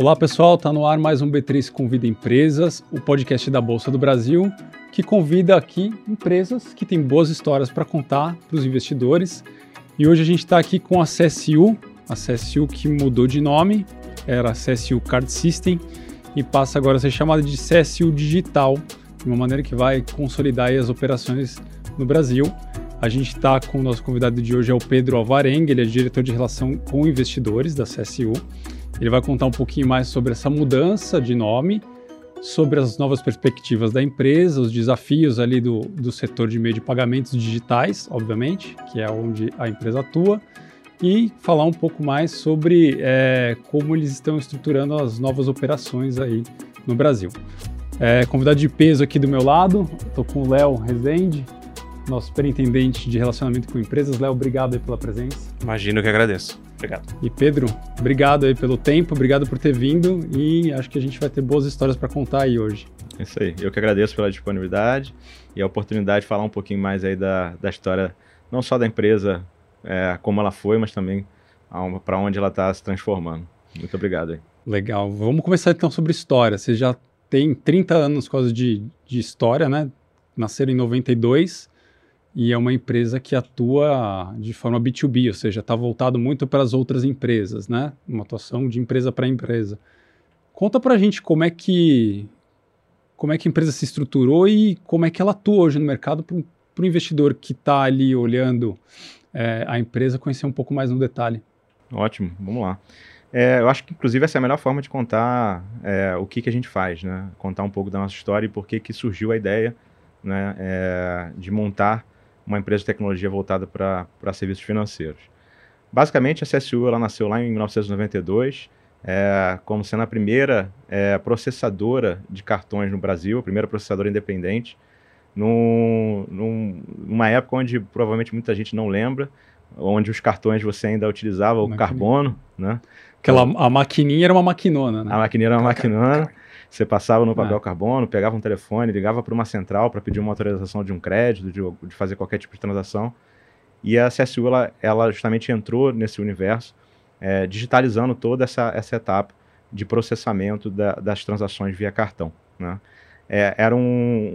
Olá pessoal, está no ar mais um B3 Convida Empresas, o podcast da Bolsa do Brasil, que convida aqui empresas que têm boas histórias para contar para os investidores. E hoje a gente está aqui com a CSU, a CSU que mudou de nome, era a CSU Card System e passa agora a ser chamada de CSU Digital, de uma maneira que vai consolidar as operações no Brasil. A gente está com o nosso convidado de hoje, é o Pedro Alvarenga, ele é diretor de relação com investidores da CSU. Ele vai contar um pouquinho mais sobre essa mudança de nome, sobre as novas perspectivas da empresa, os desafios ali do, do setor de meio de pagamentos digitais, obviamente, que é onde a empresa atua, e falar um pouco mais sobre é, como eles estão estruturando as novas operações aí no Brasil. É, convidado de peso aqui do meu lado, estou com o Léo Rezende, nosso superintendente de relacionamento com empresas. Léo, obrigado pela presença. Imagino que agradeço. Obrigado. E Pedro, obrigado aí pelo tempo, obrigado por ter vindo e acho que a gente vai ter boas histórias para contar aí hoje. É isso aí. Eu que agradeço pela disponibilidade e a oportunidade de falar um pouquinho mais aí da, da história, não só da empresa, é, como ela foi, mas também para onde ela está se transformando. Muito obrigado aí. Legal. Vamos começar então sobre história. Você já tem 30 anos quase de, de história, né? Nasceram em 92 e é uma empresa que atua de forma B2B, ou seja, está voltado muito para as outras empresas, né? Uma atuação de empresa para empresa. Conta para a gente como é que como é que a empresa se estruturou e como é que ela atua hoje no mercado para o investidor que está ali olhando é, a empresa conhecer um pouco mais no detalhe. Ótimo, vamos lá. É, eu acho que, inclusive, essa é a melhor forma de contar é, o que, que a gente faz, né? Contar um pouco da nossa história e por que, que surgiu a ideia né, é, de montar uma empresa de tecnologia voltada para serviços financeiros. Basicamente, a CSU ela nasceu lá em 1992, é, como sendo a primeira é, processadora de cartões no Brasil, a primeira processadora independente, num, num, numa época onde provavelmente muita gente não lembra, onde os cartões você ainda utilizava o carbono, né? Aquela, a maquininha era uma maquinona, né? A maquininha era uma maquinona. Você passava no papel é. carbono, pegava um telefone, ligava para uma central para pedir uma autorização de um crédito, de, de, fazer qualquer tipo de transação. E a CSU, ela, ela justamente entrou nesse universo, é, digitalizando toda essa, essa etapa de processamento da, das transações via cartão. Né? É, era um,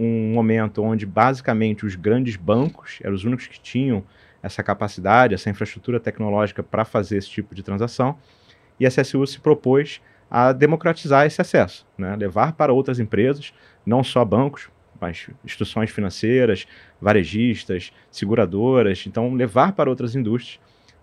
um, momento onde, basicamente, os grandes bancos eram os únicos que tinham essa capacidade, essa infraestrutura tecnológica para fazer esse tipo de transação. E a CSU se propôs a democratizar esse acesso, né? levar para outras empresas, não só bancos, mas instituições financeiras, varejistas, seguradoras, então levar para outras indústrias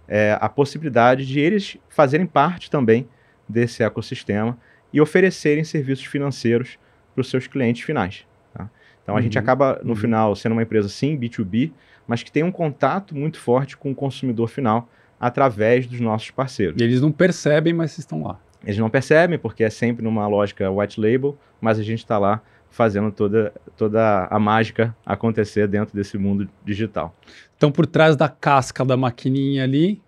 é, a possibilidade de eles fazerem parte também desse ecossistema e oferecerem serviços financeiros para os seus clientes finais. Tá? Então a uhum, gente acaba, no uhum. final, sendo uma empresa sim B2B, mas que tem um contato muito forte com o consumidor final através dos nossos parceiros. E eles não percebem, mas estão lá. Eles não percebem, porque é sempre numa lógica white label, mas a gente está lá fazendo toda, toda a mágica acontecer dentro desse mundo digital. Então, por trás da casca da maquininha ali,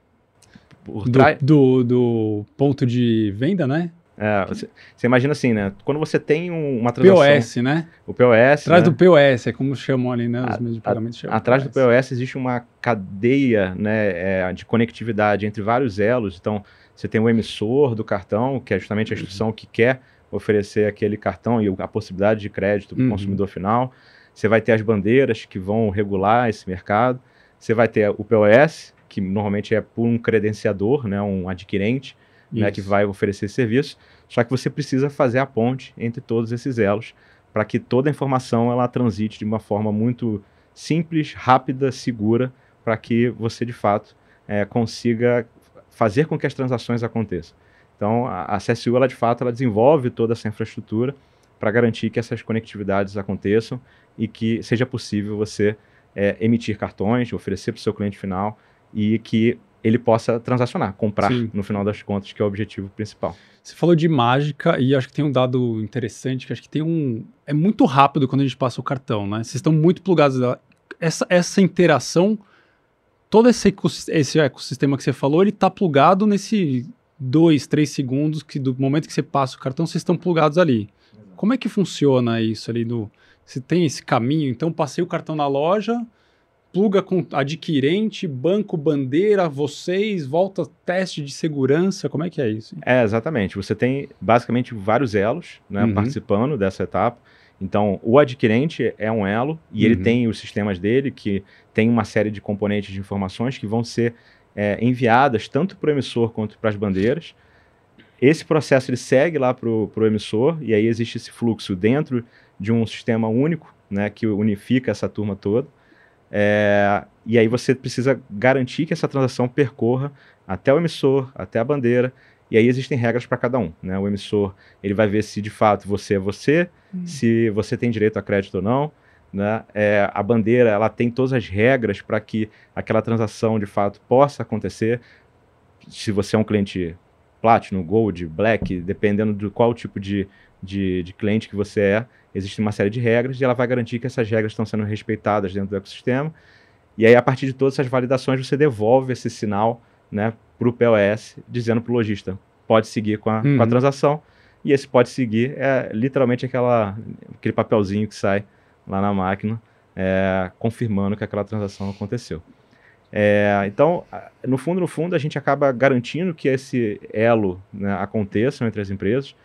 do, do, do, ponto de venda, né? É, você, você, imagina assim, né? Quando você tem um, uma transação... POS, né? O POS, Atrás né? do POS, é como chamam ali, né? Os meios de pagamento chamam. Atrás POS. do POS existe uma cadeia né, é, de conectividade entre vários elos. Então, você tem o emissor do cartão, que é justamente a instituição que quer oferecer aquele cartão e a possibilidade de crédito para o uhum. consumidor final. Você vai ter as bandeiras que vão regular esse mercado. Você vai ter o POS, que normalmente é por um credenciador, né, um adquirente, né, que vai oferecer esse serviço. Só que você precisa fazer a ponte entre todos esses elos para que toda a informação ela transite de uma forma muito simples, rápida, segura, para que você de fato é, consiga fazer com que as transações aconteçam. Então, a, a CSU, ela de fato, ela desenvolve toda essa infraestrutura para garantir que essas conectividades aconteçam e que seja possível você é, emitir cartões, oferecer para o seu cliente final e que ele possa transacionar, comprar Sim. no final das contas, que é o objetivo principal. Você falou de mágica e acho que tem um dado interessante, que acho que tem um... É muito rápido quando a gente passa o cartão, né? Vocês estão muito plugados. Essa, essa interação todo esse ecossistema, esse ecossistema que você falou, ele está plugado nesse dois, três segundos que do momento que você passa o cartão, vocês estão plugados ali. Como é que funciona isso ali do? Se tem esse caminho, então passei o cartão na loja, pluga com adquirente, banco, bandeira, vocês, volta teste de segurança, como é que é isso? É, exatamente. Você tem basicamente vários elos né, uhum. participando dessa etapa. Então, o adquirente é um elo e uhum. ele tem os sistemas dele que tem uma série de componentes de informações que vão ser é, enviadas tanto para o emissor quanto para as bandeiras. Esse processo ele segue lá para o emissor e aí existe esse fluxo dentro de um sistema único, né, que unifica essa turma toda. É, e aí você precisa garantir que essa transação percorra até o emissor, até a bandeira, e aí existem regras para cada um. Né? O emissor ele vai ver se de fato você é você, hum. se você tem direito a crédito ou não. Né? É, a bandeira ela tem todas as regras para que aquela transação de fato possa acontecer. Se você é um cliente Platinum, Gold, Black, dependendo de qual tipo de, de, de cliente que você é, existe uma série de regras e ela vai garantir que essas regras estão sendo respeitadas dentro do ecossistema. E aí, a partir de todas essas validações, você devolve esse sinal né, para o POS, dizendo para o lojista, pode seguir com a, uhum. com a uhum. transação. E esse pode seguir é literalmente aquela, aquele papelzinho que sai lá na máquina, é, confirmando que aquela transação aconteceu. É, então, no fundo, no fundo, a gente acaba garantindo que esse elo né, aconteça entre as empresas,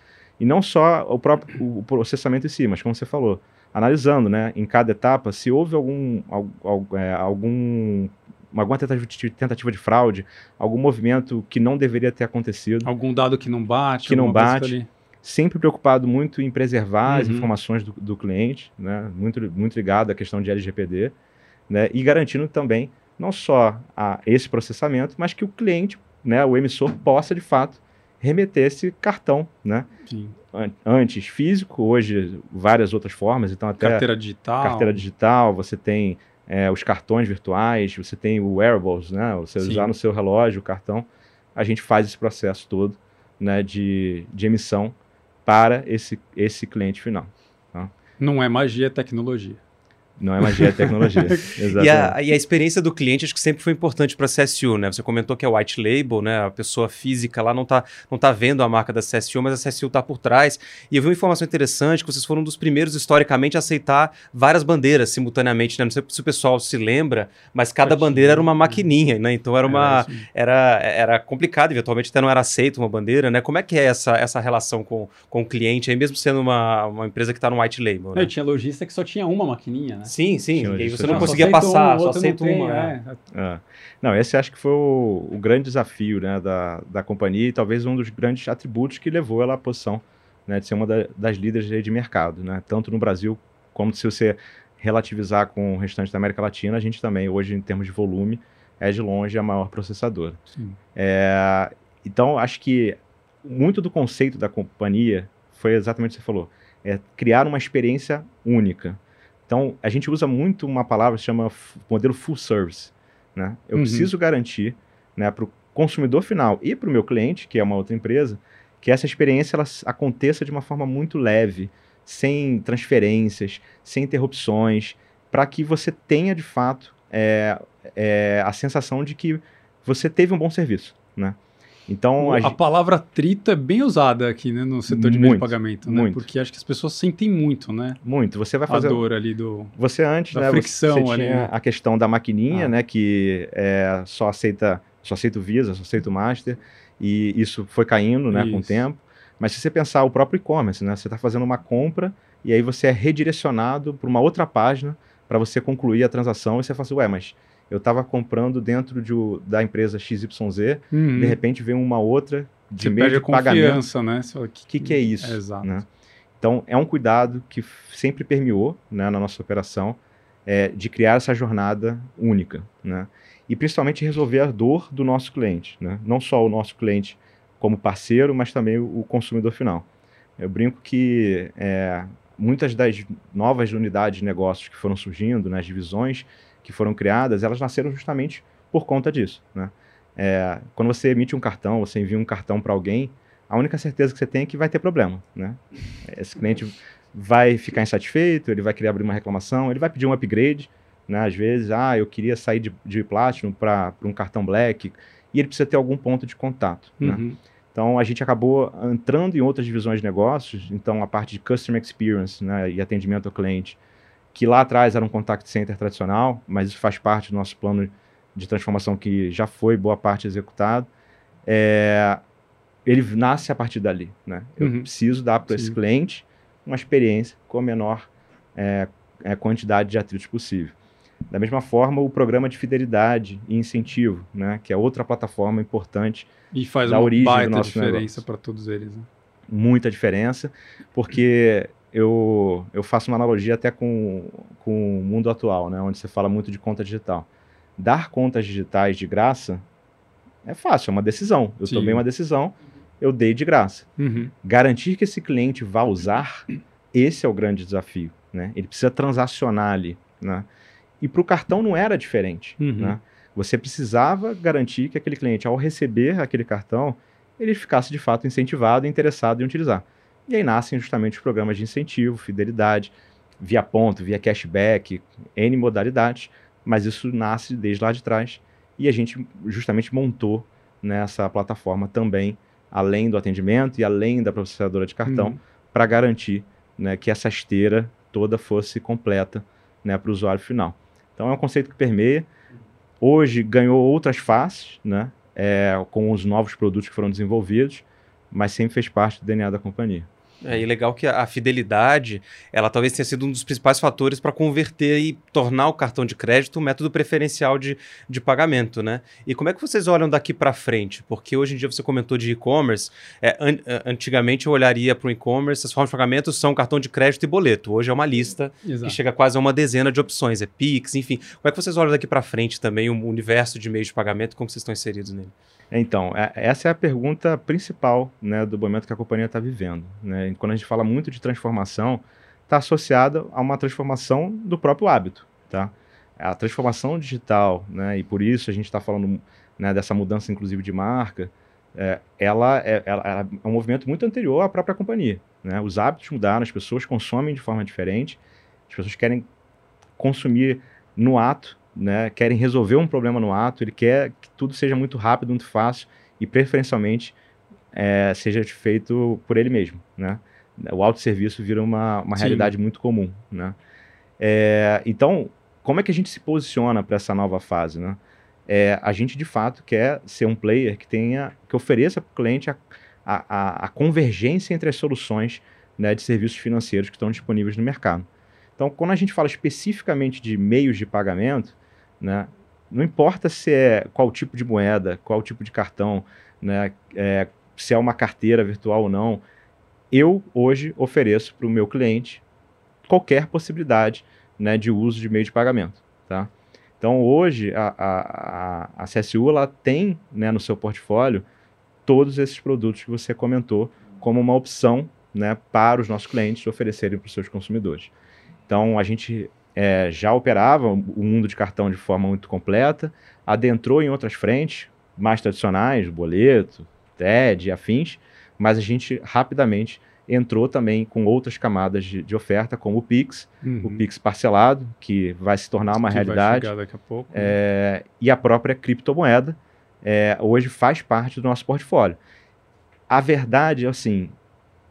e não só o próprio o processamento em si, mas como você falou, analisando, né, em cada etapa, se houve algum, algum, é, algum alguma tentativa de fraude, algum movimento que não deveria ter acontecido. Algum dado que não bate. Que não bate. Sempre preocupado muito em preservar uhum. as informações do, do, cliente, né? muito, muito ligado à questão de LGPD, né? e garantindo também não só a esse processamento, mas que o cliente, né, o emissor, possa de fato remeter esse cartão, né? Sim. Antes físico, hoje várias outras formas, então até carteira digital, carteira digital, você tem é, os cartões virtuais, você tem o wearables, né? Você Sim. usar no seu relógio o cartão, a gente faz esse processo todo, né? De, de emissão para esse esse cliente final. Tá? Não é magia, é tecnologia. Não é magia, é tecnologia. Exatamente. E a, e a experiência do cliente acho que sempre foi importante para a CSU, né? Você comentou que é white label, né? A pessoa física lá não está não tá vendo a marca da CSU, mas a CSU está por trás. E eu vi uma informação interessante que vocês foram um dos primeiros historicamente a aceitar várias bandeiras simultaneamente, né? Não sei se o pessoal se lembra, mas cada bandeira era uma maquininha, né? Então era uma era, era complicado, eventualmente até não era aceito uma bandeira, né? Como é que é essa, essa relação com, com o cliente aí, mesmo sendo uma, uma empresa que está no white label? Né? Eu tinha lojista que só tinha uma maquininha, né? Sim, sim. E aí você não, não conseguia passar, um, só aceita uma. É. É. Não, esse acho que foi o, o, grande desafio né, da, da companhia e talvez um dos grandes atributos que levou ela à posição né, de ser uma da, das líderes de mercado, né, tanto no Brasil como se você relativizar com o restante da América Latina, a gente também, hoje, em termos de volume, é de longe a maior processadora. É, então, acho que muito do conceito da companhia foi exatamente o que você falou, é criar uma experiência única. Então, a gente usa muito uma palavra que se chama modelo full service. Né? Eu uhum. preciso garantir né, para o consumidor final e para o meu cliente, que é uma outra empresa, que essa experiência ela aconteça de uma forma muito leve, sem transferências, sem interrupções, para que você tenha de fato é, é, a sensação de que você teve um bom serviço. Né? Então, a, a palavra trito é bem usada aqui, né, no setor de meio de pagamento, né? Muito. Porque acho que as pessoas sentem muito, né? Muito. Você vai fazer a dor ali do Você antes, da né, fricção você ali. tinha a questão da maquininha, ah. né, que é, só aceita só aceita o Visa, só aceita o Master, e isso foi caindo, né, isso. com o tempo. Mas se você pensar o próprio e-commerce, né, você está fazendo uma compra e aí você é redirecionado para uma outra página para você concluir a transação e você fala assim, ué, mas eu estava comprando dentro de, da empresa XYZ, uhum. de repente vem uma outra de Você meio de pagamento. né? O que, que é isso? É, exato. Né? Então, é um cuidado que sempre permeou né, na nossa operação é, de criar essa jornada única, né? E principalmente resolver a dor do nosso cliente, né? Não só o nosso cliente como parceiro, mas também o consumidor final. Eu brinco que é, muitas das novas unidades de negócios que foram surgindo, nas né, divisões, que foram criadas, elas nasceram justamente por conta disso. Né? É, quando você emite um cartão, você envia um cartão para alguém, a única certeza que você tem é que vai ter problema. Né? Esse cliente vai ficar insatisfeito, ele vai querer abrir uma reclamação, ele vai pedir um upgrade, né? às vezes, ah, eu queria sair de, de Platinum para um cartão Black, e ele precisa ter algum ponto de contato. Né? Uhum. Né? Então, a gente acabou entrando em outras divisões de negócios, então a parte de Customer Experience né, e atendimento ao cliente, que lá atrás era um contact center tradicional, mas isso faz parte do nosso plano de transformação que já foi boa parte executado. É, ele nasce a partir dali. Né? Eu Uhum. preciso dar para esse cliente uma experiência com a menor é, é, quantidade de atritos possível. Da mesma forma, o programa de fidelidade e incentivo, né, que é outra plataforma importante, E faz Da uma origem do baita nosso diferença para todos eles. Né? muita diferença, porque eu, eu faço uma analogia até com, com o mundo atual, né, onde você fala muito de conta digital. Dar contas digitais de graça é fácil, é uma decisão. Eu Sim. tomei uma decisão, eu dei de graça. Uhum. Garantir que esse cliente vá usar, esse é o grande desafio. Né? Ele precisa transacionar ali. Né? E para o cartão não era diferente. Uhum. Né? Você precisava garantir que aquele cliente, ao receber aquele cartão, ele ficasse de fato incentivado e interessado em utilizar. E aí nascem justamente os programas de incentivo, fidelidade, via ponto, via cashback, N modalidades, mas isso nasce desde lá de trás e a gente justamente montou nessa plataforma também, além do atendimento e além da processadora de cartão, Uhum. para garantir né, que essa esteira toda fosse completa né, para o usuário final. Então é um conceito que permeia. Hoje ganhou outras faces, né, é, com os novos produtos que foram desenvolvidos, mas sempre fez parte do DNA da companhia. É, e legal que a, a fidelidade, ela talvez tenha sido um dos principais fatores para converter e tornar o cartão de crédito um método preferencial de, de pagamento, né? E como é que vocês olham daqui para frente? Porque hoje em dia você comentou de e-commerce, é, an- é, antigamente eu olharia para o e-commerce, as formas de pagamento são cartão de crédito e boleto. Hoje é uma lista que Exato. chega quase a uma dezena de opções, é Pix, enfim. Como é que vocês olham daqui para frente também o universo de meios de pagamento, como vocês estão inseridos nele? Então, é- essa é a pergunta principal né, do momento que a companhia está vivendo. Né? Quando a gente fala muito de transformação, está associada a uma transformação do próprio hábito. Tá? A transformação digital, né, e por isso a gente está falando né, dessa mudança, inclusive, de marca, é, ela, é, ela é um movimento muito anterior à própria companhia. Né? Os hábitos mudaram, as pessoas consomem de forma diferente, as pessoas querem consumir no ato, né, querem resolver um problema no ato, ele quer que tudo seja muito rápido, muito fácil e preferencialmente é, seja feito por ele mesmo, né? O autosserviço vira uma, uma Sim. realidade muito comum, né? É, então, como é que a gente se posiciona para essa nova fase, né? É, a gente de fato quer ser um player que tenha, que ofereça para o cliente a, a, a- a convergência entre as soluções né, de serviços financeiros que estão disponíveis no mercado. Então, quando a gente fala especificamente de meios de pagamento, né, não importa se é qual tipo de moeda, qual tipo de cartão, né, é, se é uma carteira virtual ou não, eu hoje ofereço para o meu cliente qualquer possibilidade né, de uso de meio de pagamento. Tá? Então, hoje, a, a, a, CSU ela tem né, no seu portfólio todos esses produtos que você comentou como uma opção né, para os nossos clientes oferecerem para os seus consumidores. Então, a gente é, já operava o mundo de cartão de forma muito completa, adentrou em outras frentes mais tradicionais, boleto, TED e afins, mas a gente rapidamente entrou também com outras camadas de, de oferta, como o Pix, Uhum. o Pix parcelado, que vai se tornar uma Que vai realidade, chegar daqui a pouco. é, e a própria criptomoeda é, hoje faz parte do nosso portfólio. A verdade é assim,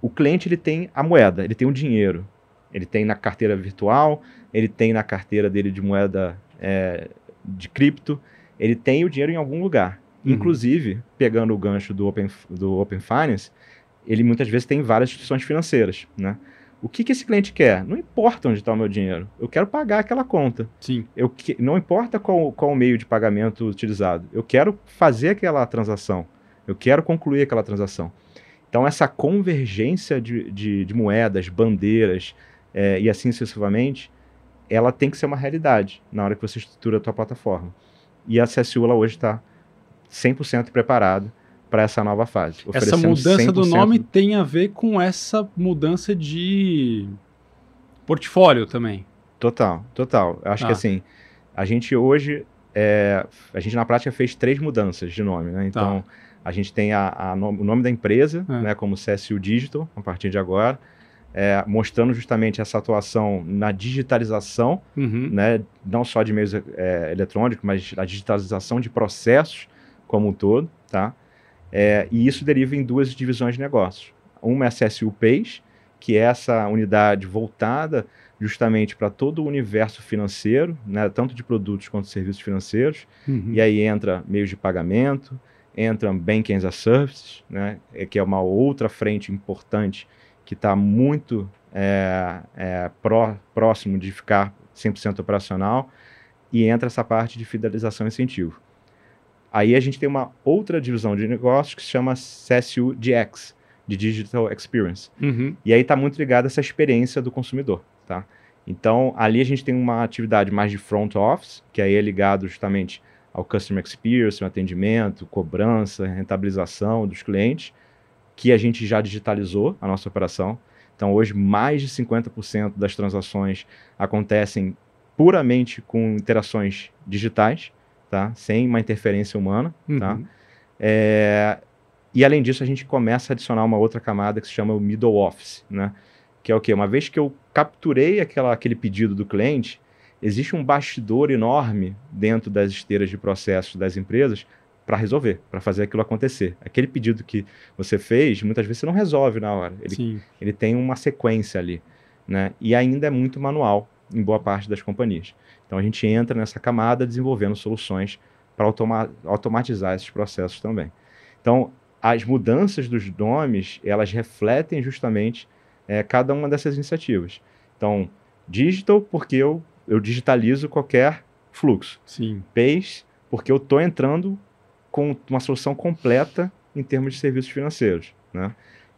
o cliente ele tem a moeda, ele tem o dinheiro, ele tem na carteira virtual, ele tem na carteira dele de moeda é, de cripto, ele tem o dinheiro em algum lugar. Uhum. Inclusive, pegando o gancho do Open, do Open Finance, ele muitas vezes tem várias instituições financeiras, né? O que, que esse cliente quer? Não importa onde está o meu dinheiro, eu quero pagar aquela conta. Sim. Eu que- não importa qual, qual o meio de pagamento utilizado, eu quero fazer aquela transação, eu quero concluir aquela transação. Então, essa convergência de, de, de moedas, bandeiras eh, e assim sucessivamente, ela tem que ser uma realidade na hora que você estrutura a tua plataforma. E a CSU ela hoje está 100% preparada para essa nova fase. Essa mudança do 100% nome tem a ver com essa mudança de portfólio também. Total, total. Eu acho Tá. que assim, a gente hoje, é, a gente na prática fez três mudanças de nome, né? Então, a gente tem a, a o nome da empresa, É. né, como CSU Digital, a partir de agora, é, mostrando justamente essa atuação na digitalização, Uhum. né, não só de meios é, eletrônicos, mas a digitalização de processos como um todo, tá? É, e isso deriva em duas divisões de negócios. Uma é a CSU Pays, que é essa unidade voltada justamente para todo o universo financeiro, né, tanto de produtos quanto de serviços financeiros. Uhum. E aí entra meios de pagamento, entra Banking as a Service, né, é, que é uma outra frente importante que está muito é, é, pró, próximo de ficar 100% operacional, e entra essa parte de fidelização e incentivo. Aí a gente tem uma outra divisão de negócios que se chama CSU DX, de Digital Experience. Uhum. E aí está muito ligado a essa experiência do consumidor, tá? Então, ali a gente tem uma atividade mais de front office, que aí é ligado justamente ao customer experience, o atendimento, cobrança, rentabilização dos clientes, que a gente já digitalizou a nossa operação. Então, hoje, mais de 50% das transações acontecem puramente com interações digitais, tá? Sem uma interferência humana, tá? Uhum. É, e além disso, a gente começa a adicionar uma outra camada que se chama o middle office, né? Que é o quê? Uma vez que eu capturei aquela, aquele pedido do cliente, existe um bastidor enorme dentro das esteiras de processos das empresas para resolver, para fazer aquilo acontecer. Aquele pedido que você fez, muitas vezes você não resolve na hora. Ele, Sim. ele tem uma sequência ali, né? E ainda é muito manual em boa parte das companhias. Então a gente entra nessa camada desenvolvendo soluções para automa automatizar esses processos também. Então as mudanças dos nomes elas refletem justamente é, cada uma dessas iniciativas. Então digital porque eu eu digitalizo qualquer fluxo. Sim. Pays porque eu estou entrando com uma solução completa em termos de serviços financeiros, né?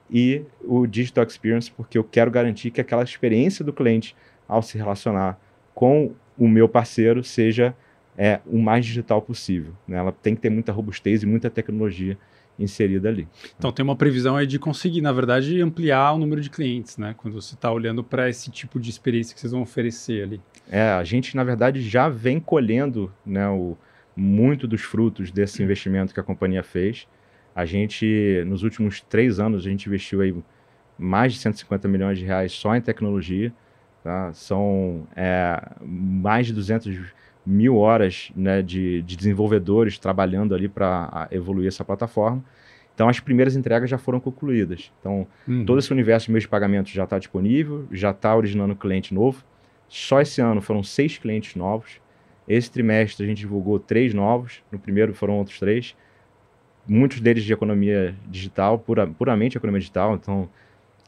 E o Digital Experience, porque eu quero garantir que aquela experiência do cliente ao se relacionar com o meu parceiro seja é, o mais digital possível. Né? Ela tem que ter muita robustez e muita tecnologia inserida ali. Então tem uma previsão aí de conseguir, na verdade, ampliar o número de clientes, né? Quando você está olhando para esse tipo de experiência que vocês vão oferecer ali. É, a gente, na verdade, já vem colhendo né, o, muito dos frutos desse investimento que a companhia fez. A gente, nos últimos três anos, a gente investiu aí mais de 150 milhões de reais só em tecnologia. Tá? São é, mais de 200 mil horas né, de, de desenvolvedores trabalhando ali para evoluir essa plataforma. Então, as primeiras entregas já foram concluídas. Então, Uhum. todo esse universo de meios de pagamento já está disponível, já está originando cliente novo. Só esse ano foram seis clientes novos. Esse trimestre a gente divulgou três novos. No primeiro foram outros três. Muitos deles de economia digital, pura, puramente economia digital. Então,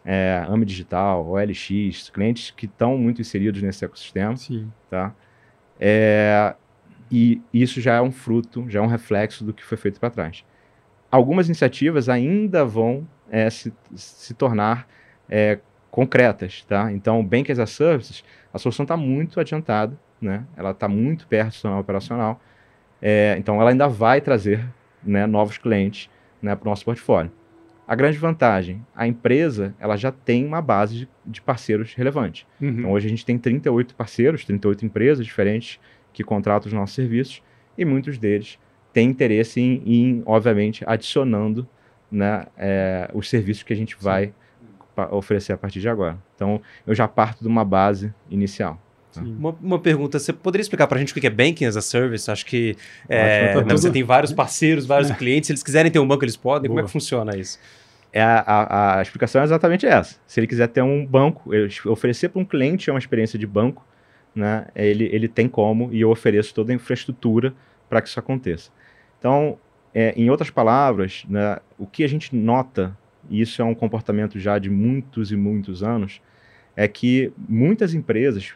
é, AME Digital, OLX, clientes que estão muito inseridos nesse ecossistema Sim. tá? É, e isso já é um fruto, já é um reflexo do que foi feito para trás. Algumas iniciativas ainda vão é, se, se tornar é, concretas, tá? Então, Bank as a Services, a solução está muito adiantada, né? Ela está muito perto do sistema operacional. É, então, ela ainda vai trazer né, novos clientes né, para o nosso portfólio. A grande vantagem, a empresa ela já tem uma base de, de parceiros relevante. Uhum. Então hoje a gente tem 38 parceiros, 38 empresas diferentes que contratam os nossos serviços e muitos deles têm interesse em, em obviamente, adicionando né, é, os serviços que a gente vai oferecer a partir de agora. Então eu já parto de uma base inicial. Uma, uma pergunta, você poderia explicar para a gente o que é Banking as a Service? Acho que é, Ótimo, tá você tem vários parceiros, vários clientes, se eles quiserem ter um banco, eles podem. Como é Boa. que funciona isso? É a, a- a explicação é exatamente essa. Se ele quiser ter um banco, oferecer para um cliente uma experiência de banco, né, ele, ele tem como e eu ofereço toda a infraestrutura para que isso aconteça. Então, é, em outras palavras, né, o que a gente nota, e isso é um comportamento já de muitos e muitos anos, é que muitas empresas,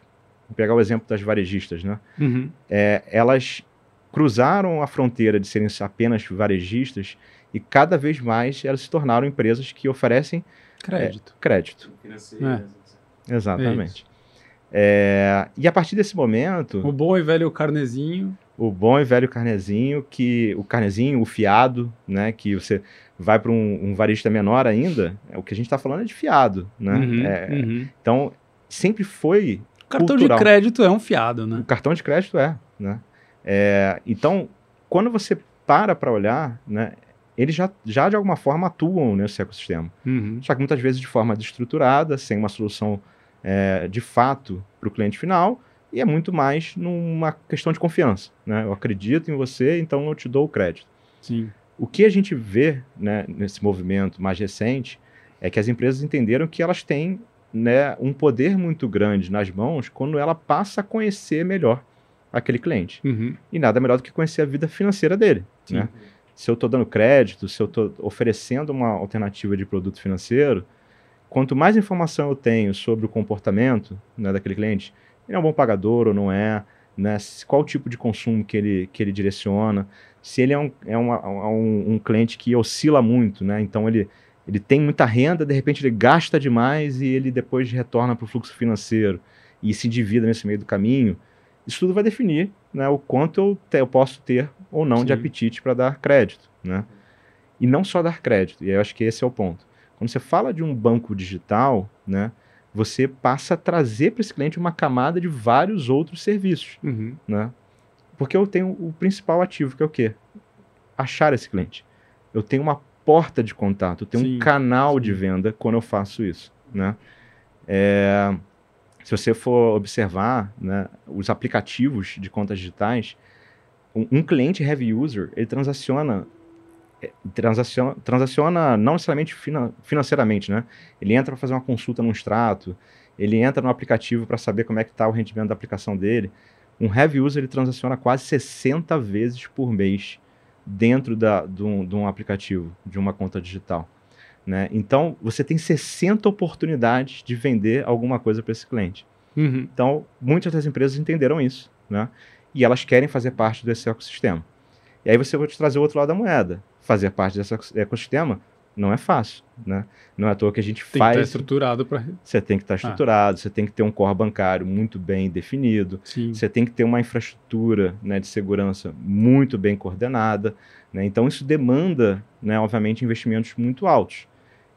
vou pegar o exemplo das varejistas, né, Uhum. é, elas cruzaram a fronteira de serem apenas varejistas e cada vez mais elas se tornaram empresas que oferecem Crédito. crédito. Exatamente. É, e a partir desse momento, O bom e velho carnezinho. o bom e velho carnezinho, que o carnezinho, o fiado, né, que você vai para um, um varejista menor ainda, é, o que a gente está falando é de fiado, né? Uhum, É, uhum. Então, sempre foi O cartão cultural. de crédito é um fiado, O né? cartão de crédito é, né? É, então, quando você para para olhar, né, eles já, já de alguma forma atuam nesse ecossistema. Uhum. Só que muitas vezes de forma destruturada, sem uma solução é, de fato para o cliente final, e é muito mais numa questão de confiança. Né? Eu acredito em você, então eu te dou o crédito. Sim. O que a gente vê né, nesse movimento mais recente é que as empresas entenderam que elas têm né, um poder muito grande nas mãos quando ela passa a conhecer melhor aquele cliente. Uhum. E nada melhor do que conhecer a vida financeira dele. Né? Se eu estou dando crédito, se eu estou oferecendo uma alternativa de produto financeiro, quanto mais informação eu tenho sobre o comportamento né, daquele cliente, ele é um bom pagador ou não é, né, qual o tipo de consumo que ele, que ele direciona, se ele é um, é uma, um, um cliente que oscila muito, né, então ele, ele tem muita renda, de repente ele gasta demais e ele depois retorna para o fluxo financeiro e se endivida nesse meio do caminho, isso tudo vai definir né, o quanto eu, te, eu posso ter ou não Sim. de apetite para dar crédito. Né? E não só dar crédito, e eu acho que esse é o ponto. Quando você fala de um banco digital, né, você passa a trazer para esse cliente uma camada de vários outros serviços. Uhum. Né? Porque eu tenho o principal ativo, que é o quê? Achar esse cliente. Eu tenho uma porta de contato, tenho sim, um canal sim. de venda quando eu faço isso. Né? É, se você for observar né, os aplicativos de contas digitais, um, um cliente heavy user, ele transaciona é, transaciona, transaciona não necessariamente finan financeiramente, né? Ele entra para fazer uma consulta num extrato, ele entra no aplicativo para saber como é que está o rendimento da aplicação dele. Um heavy user ele transaciona quase 60 vezes por mês dentro da, de, um, de um aplicativo, de uma conta digital. Né? Então, você tem 60 oportunidades de vender alguma coisa para esse cliente. Uhum. Então, muitas das empresas entenderam isso, né? E elas querem fazer parte desse ecossistema. E aí você vai te trazer o outro lado da moeda fazer parte desse ecossistema não é fácil, né? Não é à toa que a gente tem faz. Tem que estar estruturado para. Você tem que estar ah. estruturado, ah. você tem que ter um core bancário muito bem definido, Sim. você tem que ter uma infraestrutura né, de segurança muito bem coordenada. Né? Então, isso demanda, né, obviamente, investimentos muito altos.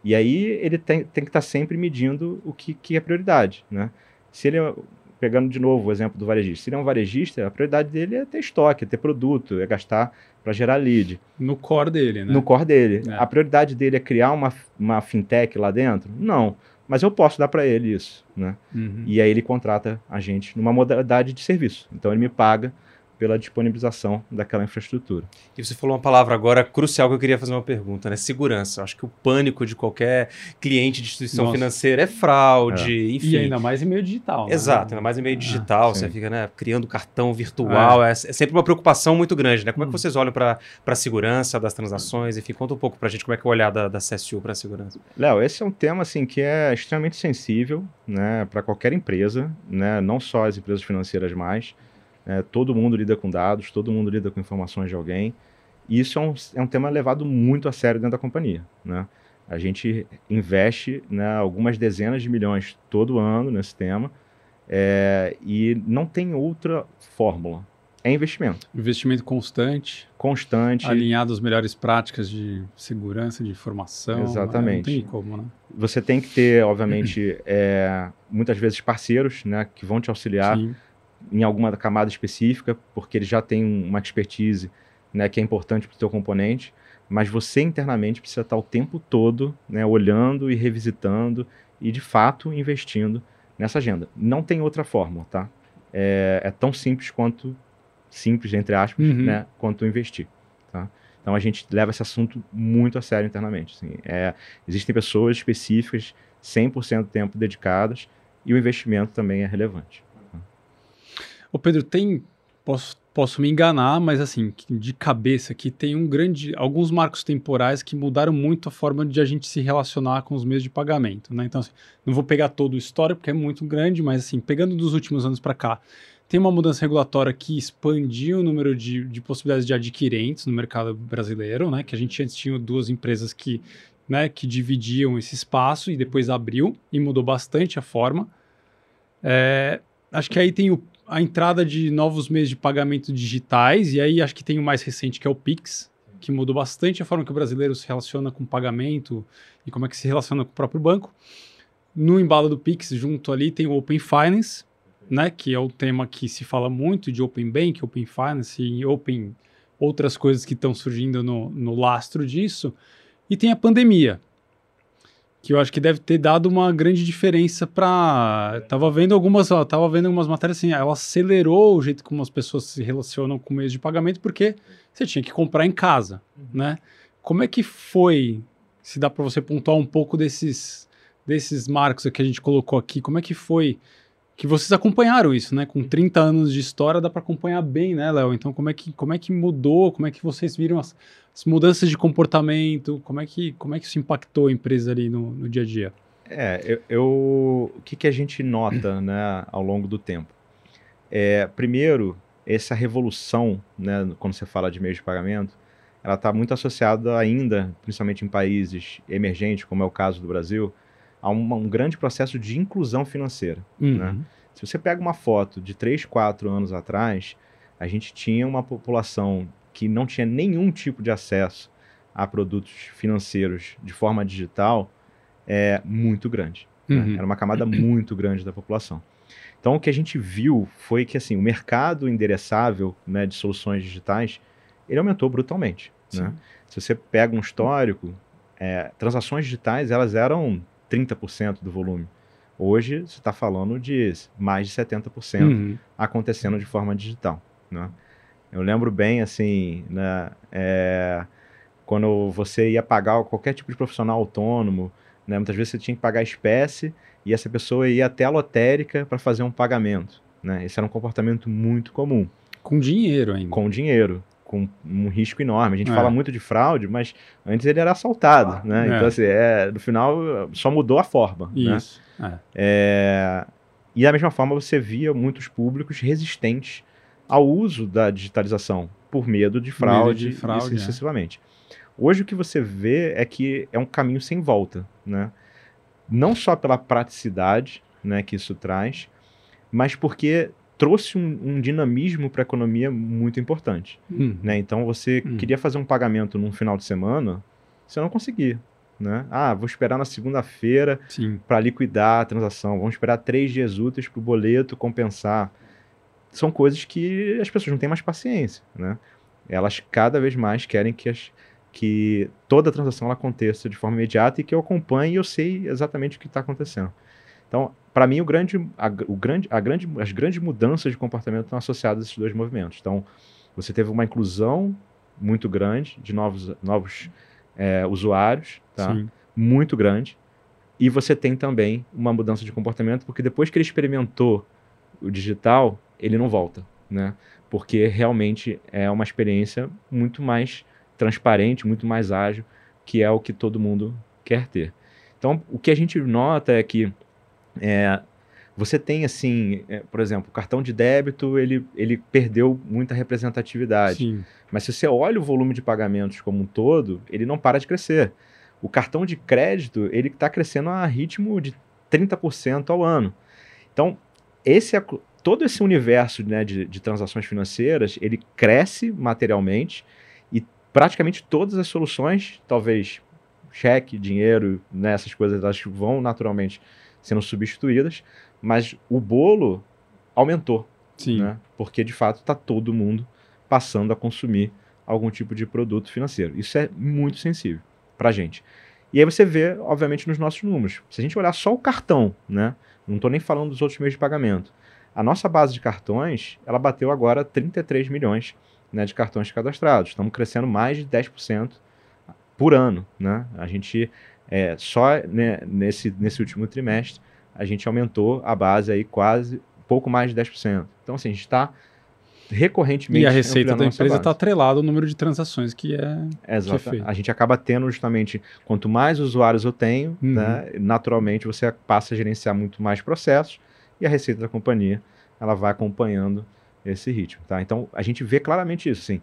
E aí ele tem, tem que estar sempre medindo o que, que é prioridade. Né? Se ele é pegando de novo o exemplo do varejista, se ele é um varejista, a prioridade dele é ter estoque, é ter produto, é gastar para gerar lead. No core dele, né? No core dele. É. A prioridade dele é criar uma, uma fintech lá dentro? Não. Mas eu posso dar para ele isso, né? Uhum. E aí ele contrata a gente numa modalidade de serviço. Então ele me paga pela disponibilização daquela infraestrutura. E você falou uma palavra agora crucial que eu queria fazer uma pergunta, né? Segurança. Eu acho que o pânico de qualquer cliente de instituição Nossa. financeira é fraude, é. enfim. E ainda mais em meio digital. Né? Exato, ainda mais em meio ah, digital. Ah, você fica né, criando cartão virtual. É. é. é. sempre uma preocupação muito grande, né? Como hum. é que hum. vocês olham para a segurança das transações? Enfim, conta um pouco para a gente como é que é o olhar da, da CSU para a segurança. Léo, esse é um tema assim que é extremamente sensível, né, para qualquer empresa, né? Não só as empresas financeiras mais. É, todo mundo lida com dados, todo mundo lida com informações de alguém. E isso é um, é um tema levado muito a sério dentro da companhia. Né? A gente investe né, algumas dezenas de milhões todo ano nesse tema é, e não tem outra fórmula. É investimento. Investimento constante. Constante. Alinhado às melhores práticas de segurança, de informação. Exatamente. Não tem como, né? Você tem que ter, obviamente, é, muitas vezes parceiros né, que vão te auxiliar. Sim em alguma camada específica, porque ele já tem uma expertise né, que é importante para o seu componente, mas você internamente precisa estar o tempo todo né, olhando e revisitando e, de fato, investindo nessa agenda. Não tem outra fórmula, tá? É, é tão simples quanto, simples, entre aspas, uhum. né, quanto investir, tá? Então, a gente leva esse assunto muito a sério internamente. Assim. É, existem pessoas específicas, 100% do tempo dedicadas, e o investimento também é relevante. Ô Pedro, tem. Posso, posso me enganar, mas assim, de cabeça aqui tem um grande. alguns marcos temporais que mudaram muito a forma de a gente se relacionar com os meios de pagamento. Né? Então, assim, não vou pegar todo o histórico, porque é muito grande, mas assim, pegando dos últimos anos para cá, tem uma mudança regulatória que expandiu o número de, de possibilidades de adquirentes no mercado brasileiro, né? Que a gente antes tinha duas empresas que, né, que dividiam esse espaço e depois abriu e mudou bastante a forma. É, acho que aí tem o a entrada de novos meios de pagamento digitais, e aí acho que tem o mais recente que é o Pix, que mudou bastante a forma que o brasileiro se relaciona com pagamento e como é que se relaciona com o próprio banco. No embalo do Pix, junto ali, tem o Open Finance, né, que é o tema que se fala muito de Open Bank, Open Finance e Open outras coisas que estão surgindo no, no lastro disso. E tem a pandemia, que eu acho que deve ter dado uma grande diferença para tava vendo algumas ó, tava vendo algumas matérias assim ela acelerou o jeito como as pessoas se relacionam com meios de pagamento porque você tinha que comprar em casa uhum. né como é que foi se dá para você pontuar um pouco desses desses marcos que a gente colocou aqui, como é que foi que vocês acompanharam isso, né? Com 30 anos de história dá para acompanhar bem, né, Léo? Então, como é, que, como é que mudou? Como é que vocês viram as, as, mudanças de comportamento? Como é que, como é que isso impactou a empresa ali no, no dia a dia? É, eu, eu, o que, que a gente nota né, ao longo do tempo? É, primeiro, essa revolução, né, quando você fala de meios de pagamento, ela está muito associada ainda, principalmente em países emergentes, como é o caso do Brasil, a um, um grande processo de inclusão financeira. Uhum. Né? Se você pega uma foto de 3, 4 anos atrás, a gente tinha uma população que não tinha nenhum tipo de acesso a produtos financeiros de forma digital é, muito grande. Né? Uhum. Né? Era uma camada muito grande da população. Então, o que a gente viu foi que assim, o mercado endereçável né, de soluções digitais ele aumentou brutalmente. Né? Se você pega um histórico, é, transações digitais elas eram 30% do volume. Hoje, você está falando de mais de 70% uhum. acontecendo de forma digital. Né? Eu lembro bem, assim, né, é, quando você ia pagar qualquer tipo de profissional autônomo, né, muitas vezes você tinha que pagar espécie e essa pessoa ia até a lotérica para fazer um pagamento. Né? Esse era um comportamento muito comum. Com dinheiro ainda. Com dinheiro com um risco enorme. A gente é. fala muito de fraude, mas antes ele era assaltado, ah, né? É. Então, assim, é, no final só mudou a forma. Né? Isso. Né? É. e da mesma forma você via muitos públicos resistentes ao uso da digitalização por medo de fraude, medo de fraude e é. sucessivamente. Hoje o que você vê é que é um caminho sem volta, né? Não só pela praticidade, né, que isso traz, mas porque trouxe um, um dinamismo para a economia muito importante. Hum. Né? Então, você hum. queria fazer um pagamento num final de semana, você não conseguia. Né? Ah, vou esperar na segunda-feira para liquidar a transação. Vamos esperar três dias úteis para o boleto compensar. São coisas que as pessoas não têm mais paciência. Né? Elas cada vez mais querem que, as, que toda a transação aconteça de forma imediata e que eu acompanhe e eu sei exatamente o que está acontecendo. Então, para mim, o grande, a, o grande, a grande, as grandes mudanças de comportamento estão associadas a esses dois movimentos. Então, você teve uma inclusão muito grande de novos, novos é, usuários, tá? muito grande, e você tem também uma mudança de comportamento, porque depois que ele experimentou o digital, ele não volta, né? Porque realmente é uma experiência muito mais transparente, muito mais ágil, que é o que todo mundo quer ter. Então, o que a gente nota é que é, você tem assim, é, por exemplo, o cartão de débito ele, ele perdeu muita representatividade. Sim. Mas se você olha o volume de pagamentos como um todo, ele não para de crescer. O cartão de crédito ele está crescendo a ritmo de 30% ao ano. Então, esse é, todo esse universo né, de, de transações financeiras ele cresce materialmente e praticamente todas as soluções, talvez cheque, dinheiro, né, essas coisas, elas vão naturalmente sendo substituídas, mas o bolo aumentou. Sim. Né? Porque, de fato, está todo mundo passando a consumir algum tipo de produto financeiro. Isso é muito sensível para a gente. E aí você vê, obviamente, nos nossos números. Se a gente olhar só o cartão, né? não estou nem falando dos outros meios de pagamento, a nossa base de cartões, ela bateu agora 33 milhões né, de cartões cadastrados. Estamos crescendo mais de 10% por ano. Né? A gente é, só né, nesse, nesse último trimestre, a gente aumentou a base aí quase pouco mais de 10%. Então, assim, a gente está recorrentemente. E a receita da empresa está atrelada ao número de transações que é, Exato. Que é A gente acaba tendo justamente, quanto mais usuários eu tenho, uhum. né, naturalmente você passa a gerenciar muito mais processos e a receita da companhia ela vai acompanhando esse ritmo. Tá? Então a gente vê claramente isso. Assim,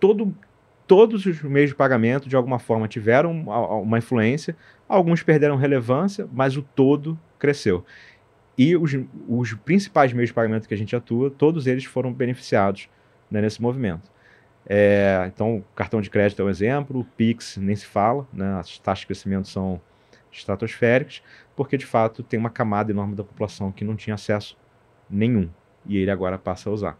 todo, todos os meios de pagamento, de alguma forma, tiveram uma influência, alguns perderam relevância, mas o todo cresceu. E os, os principais meios de pagamento que a gente atua, todos eles foram beneficiados né, nesse movimento. É, então, cartão de crédito é um exemplo, o Pix nem se fala, né, as taxas de crescimento são estratosféricas, porque de fato tem uma camada enorme da população que não tinha acesso nenhum e ele agora passa a usar.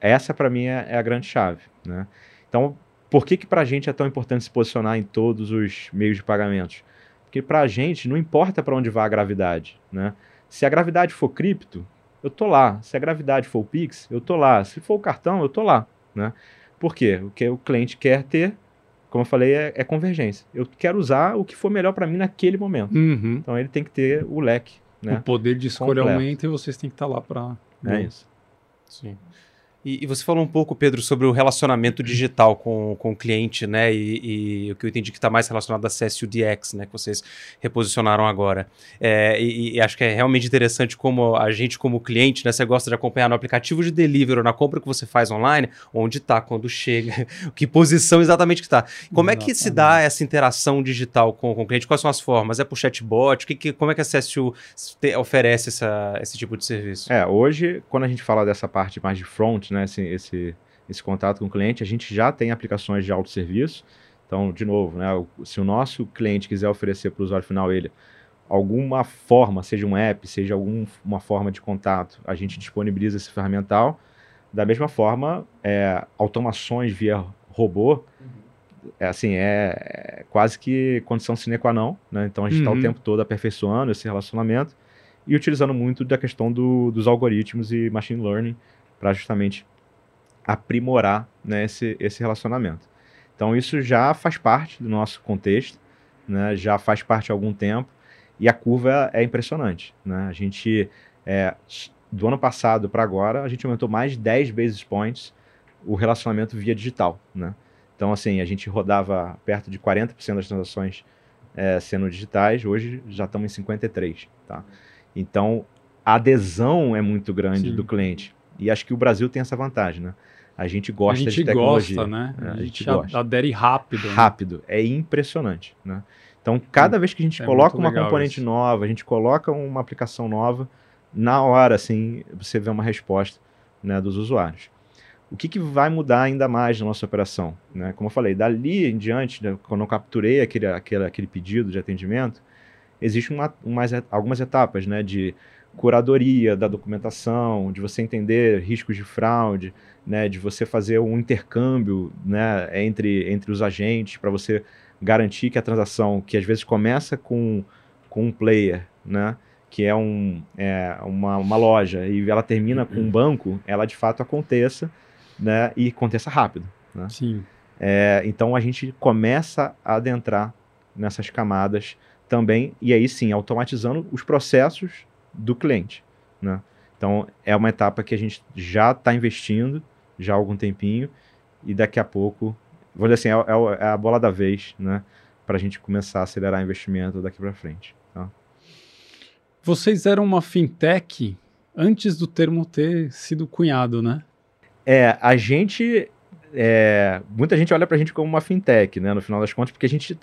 Essa, para mim, é, é, a grande chave. Né? Então, por que, que para a gente é tão importante se posicionar em todos os meios de pagamentos? Porque para a gente não importa para onde vai a gravidade. Né? Se a gravidade for cripto, eu tô lá. Se a gravidade for o Pix, eu tô lá. Se for o cartão, eu tô lá. Né? Por quê? Porque o cliente quer ter como eu falei, é, é convergência. Eu quero usar o que for melhor para mim naquele momento. Uhum. Então ele tem que ter o leque, né? O poder de escolha Completo. aumenta e vocês têm que estar lá para. É isso. Sim. E, e você falou um pouco, Pedro, sobre o relacionamento digital com, com o cliente, né? E, e o que eu entendi que está mais relacionado a CSU DX, né? Que vocês reposicionaram agora. É, e, e acho que é realmente interessante como a gente, como cliente, né? Você gosta de acompanhar no aplicativo de delivery ou na compra que você faz online, onde está, quando chega, que posição exatamente que está. Como é que se dá essa interação digital com, com o cliente? Quais são as formas? É por chatbot? Que, que, como é que a CSU te- oferece essa, esse tipo de serviço? É, hoje, quando a gente fala dessa parte mais de front, né, esse, esse, esse contato com o cliente, a gente já tem aplicações de autosserviço. Então, de novo, né, se o nosso cliente quiser oferecer para o usuário final ele alguma forma, seja um app, seja alguma forma de contato, a gente disponibiliza esse ferramental. Da mesma forma, é, automações via robô, é assim, é, é quase que condição sine qua non, né? Então a gente está Uhum. o tempo todo aperfeiçoando esse relacionamento e utilizando muito da questão do- dos algoritmos e machine learning para justamente aprimorar né, esse, esse relacionamento. Então isso já faz parte do nosso contexto, né, já faz parte há algum tempo e a curva é impressionante. Né? A gente, é, do ano passado para agora, a gente aumentou mais de 10 basis points o relacionamento via digital. Né? Então assim, a gente rodava perto de 40% das transações é, sendo digitais, hoje já estamos em 53%. Tá? Então a adesão é muito grande Sim. do cliente. E acho que o Brasil tem essa vantagem, né? A gente gosta a gente de tecnologia. gosta, né? É, a a gente, gente gosta. adere rápido. né? Rápido, é impressionante, né? Então, cada vez que a gente É coloca uma componente isso. nova, a gente coloca uma aplicação nova, na hora, assim, você vê uma resposta né, dos usuários. O que, que vai mudar ainda mais na nossa operação? Né? Como eu falei, dali em diante, né, quando eu capturei aquele, aquele, aquele pedido de atendimento, existem uma, umas, algumas etapas né, de curadoria da documentação, de você entender riscos de fraude, né, de você fazer um intercâmbio né, entre, entre os agentes para você garantir que a transação, que às vezes começa com, com um player, né, que é, um, é uma, uma loja, e ela termina com um banco, ela de fato aconteça né, e aconteça rápido. Né? Sim. É, então a gente começa a adentrar nessas camadas também, e aí sim, automatizando os processos do cliente. Né? Então é uma etapa que a gente já está investindo já há algum tempinho, e daqui a pouco, vou dizer assim, é, é- é a bola da vez, né? Para a gente começar a acelerar investimento daqui para frente. Tá? Vocês eram uma fintech antes do termo ter sido cunhado, né? É, a gente. É, muita gente olha para a gente como uma fintech, né? No final das contas, porque a gente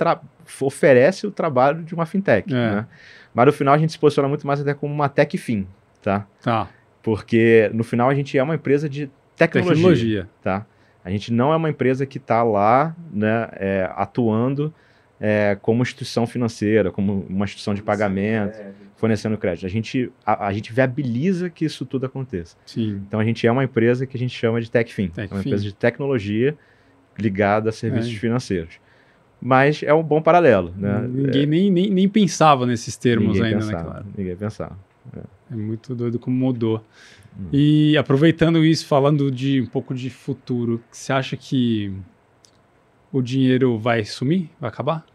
oferece o trabalho de uma fintech. É. Né? Mas no final a gente se posiciona muito mais até como uma tech fin, tá? Tá. Porque no final a gente é uma empresa de tecnologia. Tecnologia. tá? A gente não é uma empresa que está lá né, é, atuando é, como instituição financeira, como uma instituição de pagamento, fornecendo crédito. A gente, a, a gente viabiliza que isso tudo aconteça. Sim. Então a gente é uma empresa que a gente chama de TechFin. Tech é uma empresa de tecnologia ligada a serviços É. financeiros. Mas é um bom paralelo. Né? Ninguém nem, nem, nem pensava nesses termos Ninguém ainda, pensava, né, claro? Ninguém pensava. É muito doido como mudou. Hum. E aproveitando isso, falando de um pouco de futuro, você acha que o dinheiro vai sumir? Vai acabar?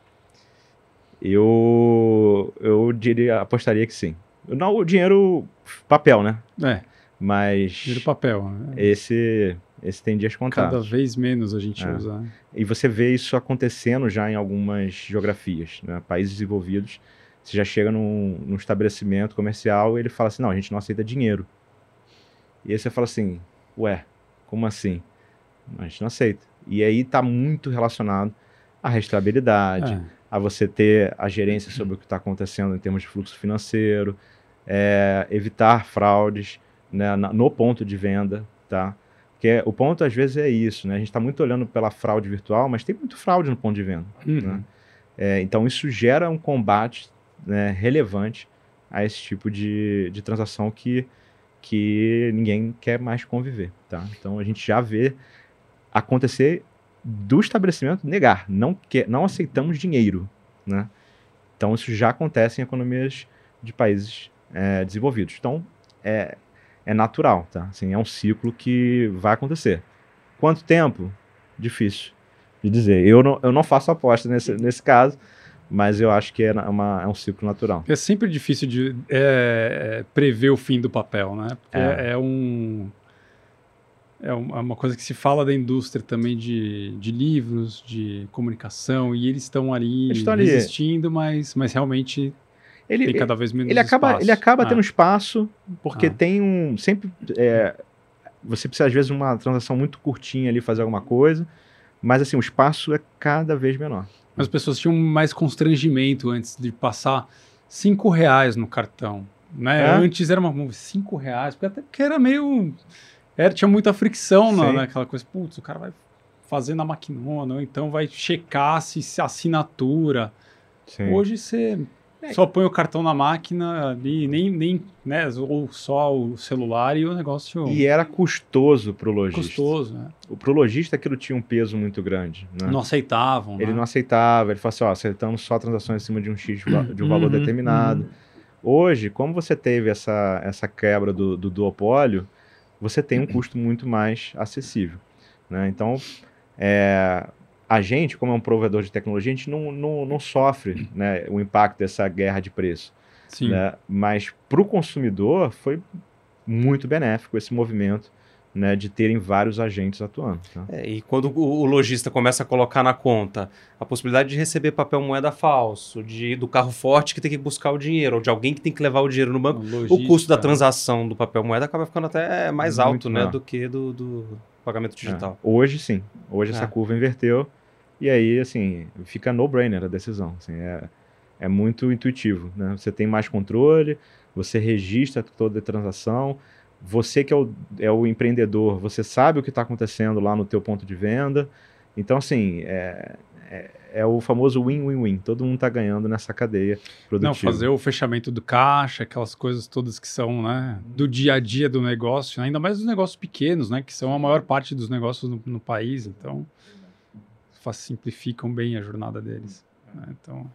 Eu, eu diria, apostaria que sim. Não o dinheiro papel, né? É, Mas dinheiro papel. né? esse, esse tem dias Cada contados. vez menos a gente É. usa. E você vê isso acontecendo já em algumas geografias, né? Países desenvolvidos, você já chega num, num estabelecimento comercial e ele fala assim, não, a gente não aceita dinheiro. E aí você fala assim, ué, como assim? A gente não aceita. E aí está muito relacionado à restabilidade, É. a você ter a gerência sobre o que está acontecendo em termos de fluxo financeiro, é, evitar fraudes né, na- no ponto de venda, tá? Porque o ponto às vezes é isso, né? A gente está muito olhando pela fraude virtual, mas tem muito fraude no ponto de venda. Uhum. né? É, então isso gera um combate né, relevante a esse tipo de, de transação que, que ninguém quer mais conviver, tá? Então a gente já vê acontecer do estabelecimento negar, não, quer, não aceitamos dinheiro, né? Então isso já acontece em economias de países é, desenvolvidos. Então é, é natural, tá? Assim, é um ciclo que vai acontecer. Quanto tempo? Difícil. de dizer. Eu não, eu não faço aposta nesse, nesse caso, mas eu acho que é, uma, é um ciclo natural. É sempre difícil de é, prever o fim do papel, né? Porque é, é um é, é uma coisa que se fala da indústria também de, de livros, de comunicação, e eles estão ali estão resistindo, mas, mas realmente ele, tem cada vez menos ele acaba, espaço. Ele acaba ah. tendo espaço, porque ah. tem um... Sempre... É, você precisa, às vezes, uma transação muito curtinha ali, fazer alguma coisa, mas, assim, o espaço é cada vez menor. As pessoas tinham mais constrangimento antes de passar cinco reais no cartão, né? É? Antes era uma... cinco reais, porque até que era meio era, tinha muita fricção na, naquela coisa. Putz, o cara vai fazer na maquinona, ou então vai checar se, se assinatura. Sim. Hoje você é. só põe o cartão na máquina ali, nem, nem, né, ou só o celular e o negócio... E era custoso pro lojista. Custoso, né? O, pro lojista aquilo tinha um peso muito grande, né? Não aceitavam, Ele né? não aceitava, ele falou assim, ó, aceitamos só transações acima de um X, de um valor uhum, determinado. Uhum. Hoje, como você teve essa, essa quebra do, do duopólio, você tem um custo muito mais acessível. Né? Então, é, a gente, como é um provedor de tecnologia, a gente não, não, não sofre né, o impacto dessa guerra de preço. Sim. Né? Mas para o consumidor foi muito benéfico esse movimento né, de terem vários agentes atuando. Tá? É, e quando o, o, lojista começa a colocar na conta a possibilidade de receber papel moeda falso, de do carro forte que tem que buscar o dinheiro, ou de alguém que tem que levar o dinheiro no banco, o, o custo da transação do papel moeda acaba ficando até mais alto né, do que do, do pagamento é, digital. É. Hoje sim, hoje essa é. curva inverteu e aí assim fica no-brainer a decisão. Assim, é, é muito intuitivo. Né? Você tem mais controle, você registra toda a transação, você que é o, é o empreendedor, você sabe o que está acontecendo lá no teu ponto de venda. Então, assim, é, é, é o famoso win-win-win. Todo mundo está ganhando nessa cadeia produtiva. Não, fazer o fechamento do caixa, aquelas coisas todas que são né, do dia a dia do negócio, ainda mais dos negócios pequenos, né, que são a maior parte dos negócios no, no país. Então, simplificam bem a jornada deles. Né, então...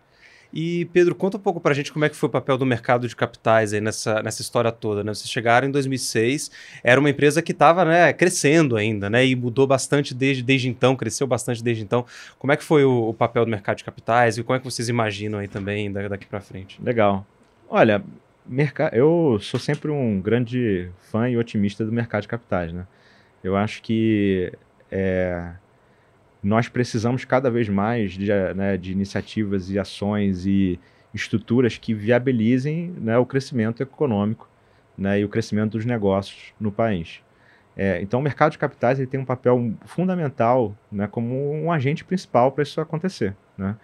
E, Pedro, conta um pouco para a gente como é que foi o papel do mercado de capitais aí nessa, nessa história toda, né? Vocês chegaram em 2006, era uma empresa que estava né, crescendo ainda, né? E mudou bastante desde, desde então, cresceu bastante desde então. Como é que foi o, o papel do mercado de capitais e como é que vocês imaginam aí também daqui para frente? Legal. Olha, eu sou sempre um grande fã e otimista do mercado de capitais, né? Eu acho que é, nós precisamos cada vez mais de, né, de iniciativas e ações e estruturas que viabilizem né, o crescimento econômico né, e o crescimento dos negócios no país. É, então, o mercado de capitais ele tem um papel fundamental né, como um agente principal para isso acontecer. Né?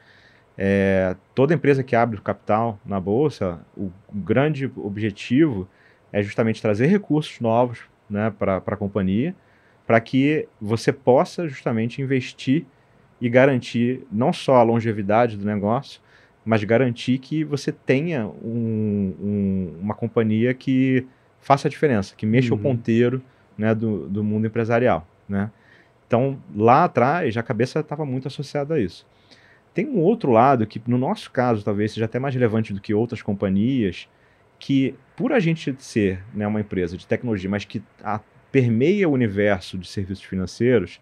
É, toda empresa que abre capital na bolsa, o, o grande objetivo é justamente trazer recursos novos né, para a companhia para que você possa justamente investir e garantir não só a longevidade do negócio, mas garantir que você tenha um, um, uma companhia que faça a diferença, que mexa uhum. o ponteiro né, do, do mundo empresarial. Né? Então, lá atrás, a cabeça estava muito associada a isso. Tem um outro lado que, no nosso caso, talvez seja até mais relevante do que outras companhias, que, por a gente ser né, uma empresa de tecnologia, mas que a, permeia o universo de serviços financeiros,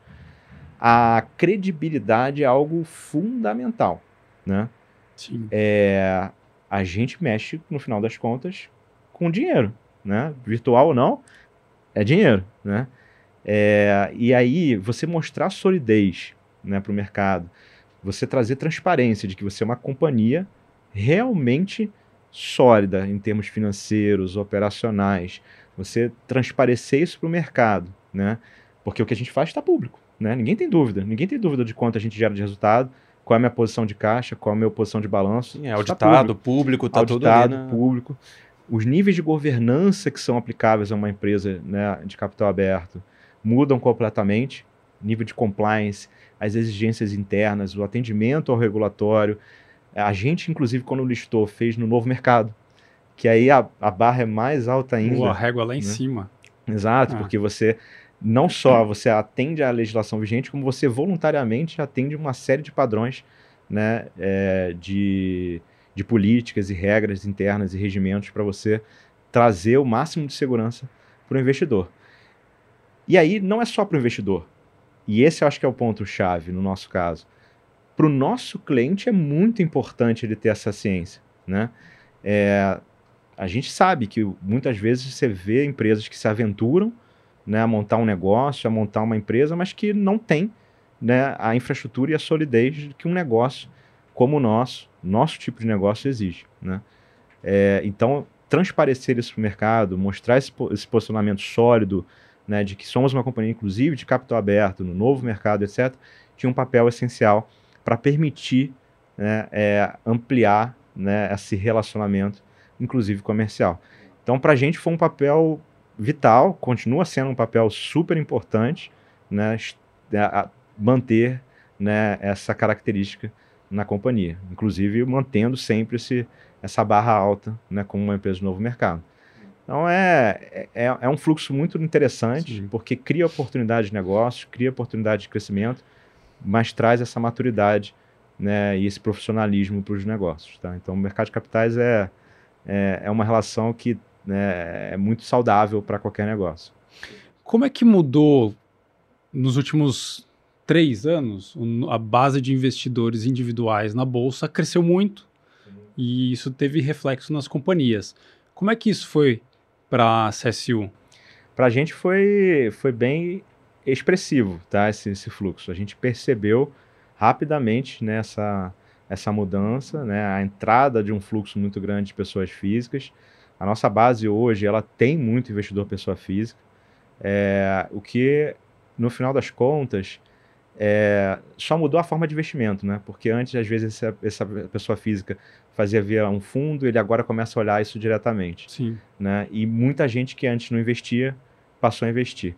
a credibilidade é algo fundamental, né? Sim. É, a gente mexe, no final das contas, com dinheiro, né? Virtual ou não, é dinheiro, né? É, e aí, você mostrar solidez né, para o mercado, você trazer transparência de que você é uma companhia realmente sólida em termos financeiros, operacionais, você transparecer isso para o mercado, né? Porque o que a gente faz está público, né? Ninguém tem dúvida, ninguém tem dúvida de quanto a gente gera de resultado, qual é a minha posição de caixa, qual é a minha posição de balanço. Sim, é tá auditado, tá público, está tudo ali, né? público. Os níveis de governança que são aplicáveis a uma empresa né, de capital aberto mudam completamente. Nível de compliance, as exigências internas, o atendimento ao regulatório. A gente, inclusive, quando listou, fez no novo mercado que aí a, a barra é mais alta ainda. a régua lá em né? cima. Exato, ah. porque você não só você atende à legislação vigente, como você voluntariamente atende uma série de padrões né, é, de, de políticas e regras internas e regimentos para você trazer o máximo de segurança para o investidor. E aí não é só para o investidor. e esse eu acho que é o ponto-chave no nosso caso. Para o nosso cliente é muito importante ele ter essa ciência. Né? É, a gente sabe que muitas vezes você vê empresas que se aventuram né, a montar um negócio, a montar uma empresa, mas que não tem né, a infraestrutura e a solidez que um negócio como o nosso, nosso tipo de negócio exige. Né? É, então, transparecer isso para o mercado, mostrar esse, esse posicionamento sólido, né, de que somos uma companhia, inclusive, de capital aberto, no novo mercado, etc., tinha um papel essencial para permitir né, é, ampliar né, esse relacionamento, inclusive comercial. Então, para a gente foi um papel vital, continua sendo um papel super importante, né, manter né, essa característica na companhia, inclusive mantendo sempre esse, essa barra alta né, como uma empresa de novo mercado. Então é, é, é um fluxo muito interessante, Sim. porque cria oportunidade de negócio, cria oportunidade de crescimento, mas traz essa maturidade né, e esse profissionalismo para os negócios. Tá? Então o mercado de capitais é, é, é uma relação que né, é muito saudável para qualquer negócio. Como é que mudou nos últimos três anos a base de investidores individuais na bolsa cresceu muito e isso teve reflexo nas companhias. Como é que isso foi para a CSU? Para a gente foi, foi bem expressivo tá, esse, esse fluxo. A gente percebeu rapidamente nessa essa mudança, né, a entrada de um fluxo muito grande de pessoas físicas. A nossa base hoje ela tem muito investidor pessoa física, é, o que no final das contas é, só mudou a forma de investimento, né? Porque antes às vezes essa, essa pessoa física fazia via um fundo, ele agora começa a olhar isso diretamente. Sim. Né? E muita gente que antes não investia passou a investir.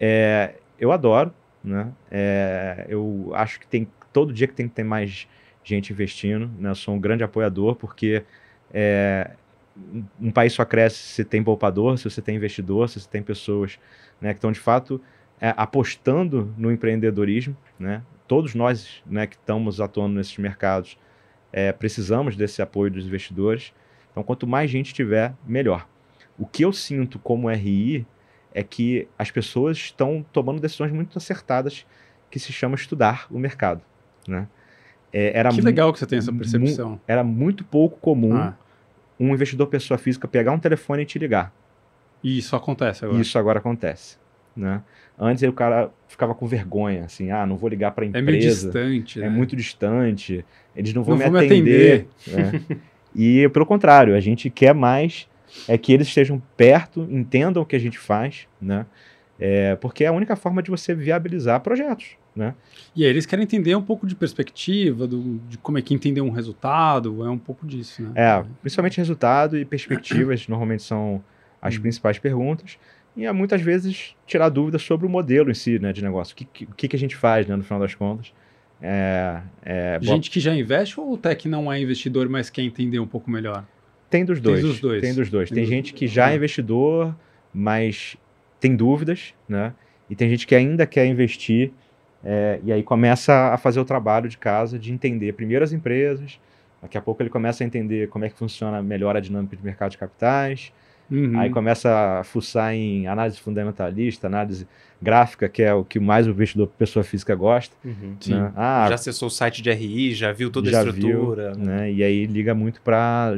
É, eu adoro, né? É, eu acho que tem todo dia que tem que ter mais gente investindo, né? Sou um grande apoiador porque é, um país só cresce se tem poupador, se você tem investidor, se você tem pessoas né, que estão de fato é, apostando no empreendedorismo, né? Todos nós, né, que estamos atuando nesses mercados, é, precisamos desse apoio dos investidores. Então, quanto mais gente tiver, melhor. O que eu sinto como RI é que as pessoas estão tomando decisões muito acertadas que se chama estudar o mercado. Né? É, era que legal que você tem essa percepção. Mu era muito pouco comum ah. um investidor pessoa física pegar um telefone e te ligar. E isso acontece agora. Isso agora acontece. Né? Antes o cara ficava com vergonha, assim, ah, não vou ligar para a empresa. É meio distante. É né? muito distante. Eles não vão não me atender. Me atender. Né? e pelo contrário, a gente quer mais é que eles estejam perto, entendam o que a gente faz, né? É, porque é a única forma de você viabilizar projetos, né? E aí eles querem entender um pouco de perspectiva, do, de como é que entender um resultado, é um pouco disso, né? É, principalmente resultado e perspectivas normalmente são as hum. principais perguntas e é muitas vezes tirar dúvidas sobre o modelo em si, né, de negócio. O que, que, que a gente faz, né, no final das contas. É, é, gente que já investe ou até que não é investidor, mas quer entender um pouco melhor? Tem dos dois. Tem dos dois. Tem, dos dois. tem, tem gente que já é investidor, mas tem dúvidas, né? E tem gente que ainda quer investir é, e aí começa a fazer o trabalho de casa de entender primeiro as empresas, daqui a pouco ele começa a entender como é que funciona melhor a dinâmica de mercado de capitais, Uhum. Aí começa a fuçar em análise fundamentalista, análise gráfica, que é o que mais o investidor pessoa física gosta. Uhum. Né? Ah, já acessou o site de RI, já viu toda já a estrutura. Viu, né? E aí liga muito para,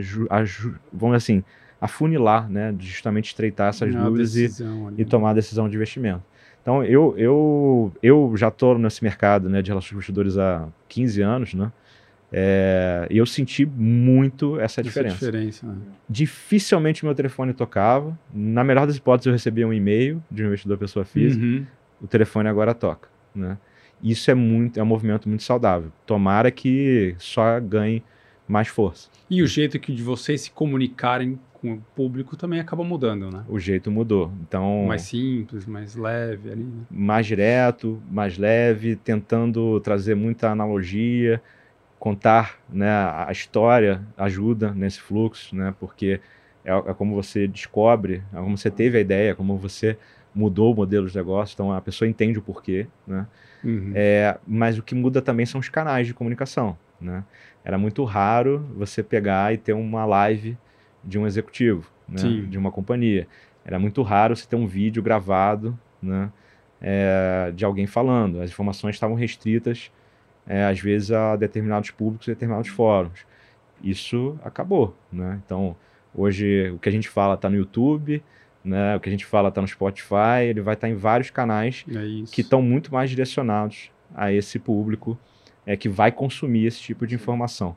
vamos assim, afunilar, né? justamente estreitar essas dúvidas e, e tomar a decisão de investimento. Então, eu, eu, eu já estou nesse mercado né, de relações com investidores há 15 anos, né? É, eu senti muito essa diferença. Essa diferença né? Dificilmente meu telefone tocava. Na melhor das hipóteses, eu recebia um e-mail de um investidor pessoa física. Uhum. O telefone agora toca. Né? Isso é muito, é um movimento muito saudável. Tomara que só ganhe mais força. E o jeito que de vocês se comunicarem com o público também acaba mudando, né? O jeito mudou. Então mais simples, mais leve ali. Né? Mais direto, mais leve, tentando trazer muita analogia contar né, a história ajuda nesse fluxo, né, porque é, é, como você descobre, é como você teve a ideia, é como você mudou o modelo de negócio, então a pessoa entende o porquê, né? Uhum. É, mas o que muda também são os canais de comunicação, né? Era muito raro você pegar e ter uma live de um executivo, né? de uma companhia. Era muito raro você ter um vídeo gravado, né? é, de alguém falando. As informações estavam restritas, é, às vezes, a determinados públicos, determinados fóruns. Isso acabou, né? Então, hoje, o que a gente fala está no YouTube, né? O que a gente fala está no Spotify, ele vai estar tá em vários canais é que estão muito mais direcionados a esse público é, que vai consumir esse tipo de informação.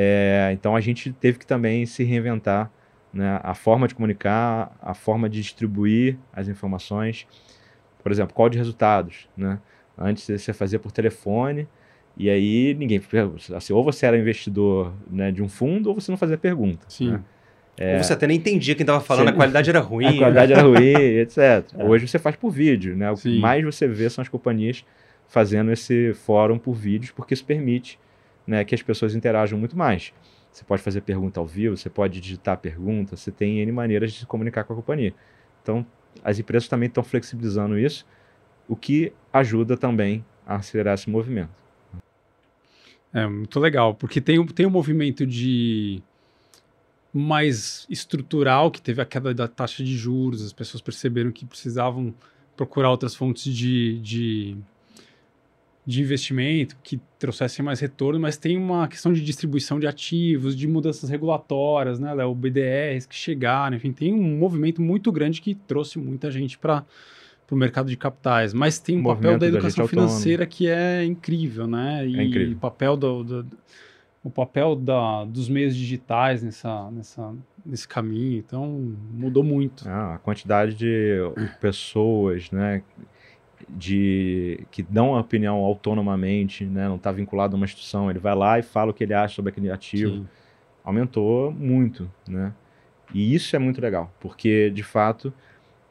É, então a gente teve que também se reinventar né? a forma de comunicar, a forma de distribuir as informações. Por exemplo, qual de resultados, né? Antes você fazia por telefone e aí ninguém assim, ou você era investidor né, de um fundo ou você não fazia pergunta. Sim. Né? É, Ou você até nem entendia quem estava falando, você... a qualidade era ruim. A qualidade era ruim, etc. É. Hoje você faz por vídeo, né? O Sim. que mais você vê são as companhias fazendo esse fórum por vídeos, porque isso permite né, que as pessoas interajam muito mais. Você pode fazer pergunta ao vivo, você pode digitar pergunta, você tem N maneiras de se comunicar com a companhia. Então, as empresas também estão flexibilizando isso, o que ajuda também a acelerar esse movimento. É muito legal, porque tem, tem um movimento de mais estrutural, que teve a queda da taxa de juros, as pessoas perceberam que precisavam procurar outras fontes de, de, de investimento que trouxessem mais retorno, mas tem uma questão de distribuição de ativos, de mudanças regulatórias, né, o BDRs que chegaram, enfim, tem um movimento muito grande que trouxe muita gente para para o mercado de capitais, mas tem um o papel da educação da financeira autônomo. que é incrível, né? E é incrível. o papel do, do, o papel da, dos meios digitais nessa, nessa, nesse caminho. Então, mudou muito. Ah, a quantidade de pessoas né, de, que dão a opinião autonomamente, né, não está vinculado a uma instituição, ele vai lá e fala o que ele acha sobre aquele ativo. Sim. Aumentou muito. Né? E isso é muito legal, porque, de fato,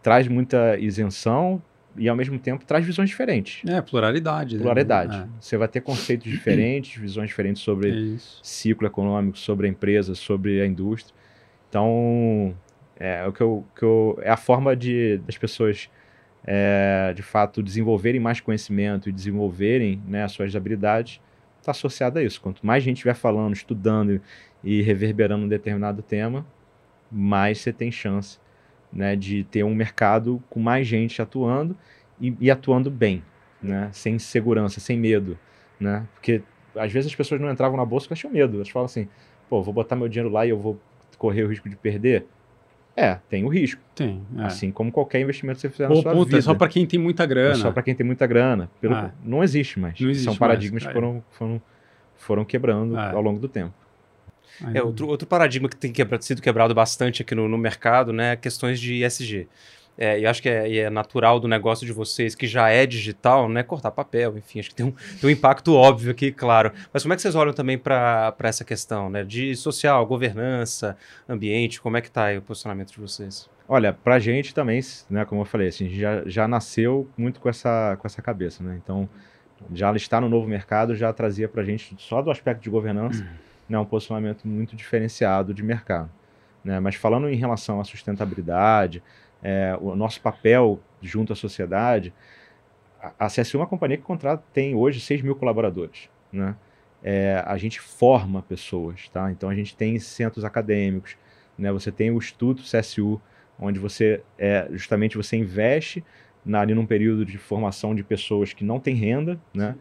traz muita isenção, e ao mesmo tempo traz visões diferentes. É, pluralidade. Né? Pluralidade. Né? Você vai ter conceitos diferentes, visões diferentes sobre é ciclo econômico, sobre a empresa, sobre a indústria. Então, é, o que eu, que eu, é a forma de das pessoas é, de fato desenvolverem mais conhecimento e desenvolverem né, as suas habilidades está associada a isso. Quanto mais gente estiver falando, estudando e reverberando um determinado tema, mais você tem chance né, de ter um mercado com mais gente atuando e, e atuando bem, né, sem segurança, sem medo, né, porque às vezes as pessoas não entravam na bolsa porque elas tinham medo, elas falam assim, pô, vou botar meu dinheiro lá e eu vou correr o risco de perder. É, tem o risco. Tem. É. Assim como qualquer investimento que você fizer na sua puta, vida. É só para quem tem muita grana. É só para quem tem muita grana. Pelo... É. Não existe mais. Não existe São paradigmas mais. que foram, foram, foram quebrando é. ao longo do tempo. É, outro, outro paradigma que tem quebrado, sido quebrado bastante aqui no, no mercado, né, é questões de ESG. É, e acho que é, é, natural do negócio de vocês, que já é digital, né? Cortar papel, enfim, acho que tem um, tem um impacto óbvio aqui, claro. Mas como é que vocês olham também para essa questão, né? De social, governança, ambiente, como é que está o posicionamento de vocês? Olha, para a gente também, né, como eu falei, assim, já, já nasceu muito com essa, com essa cabeça, né? Então, já estar no novo mercado já trazia para a gente, só do aspecto de governança, uhum né, um posicionamento muito diferenciado de mercado. Né? Mas falando em relação à sustentabilidade, é, o nosso papel junto à sociedade, a, CSU é uma companhia que contrata, tem hoje 6 mil colaboradores. Né? É, a gente forma pessoas, tá? então a gente tem centros acadêmicos, né? você tem o Instituto CSU, onde você é, justamente você investe na, ali num período de formação de pessoas que não têm renda, né?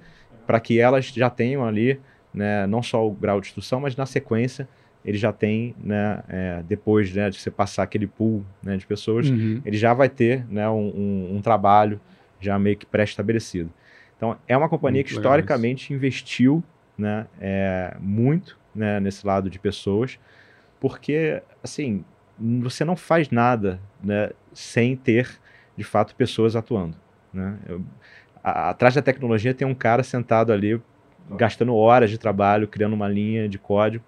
para que elas já tenham ali né, não só o grau de instrução, mas na sequência ele já tem, né, é, depois né, de você passar aquele pool né, de pessoas, uhum. ele já vai ter né, um, um, um trabalho já meio que pré-estabelecido. Então, é uma companhia muito que historicamente investiu né, é, muito né, nesse lado de pessoas, porque, assim, você não faz nada né, sem ter, de fato, pessoas atuando. Né? Eu, a, atrás da tecnologia tem um cara sentado ali gastando horas de trabalho, criando uma linha de código.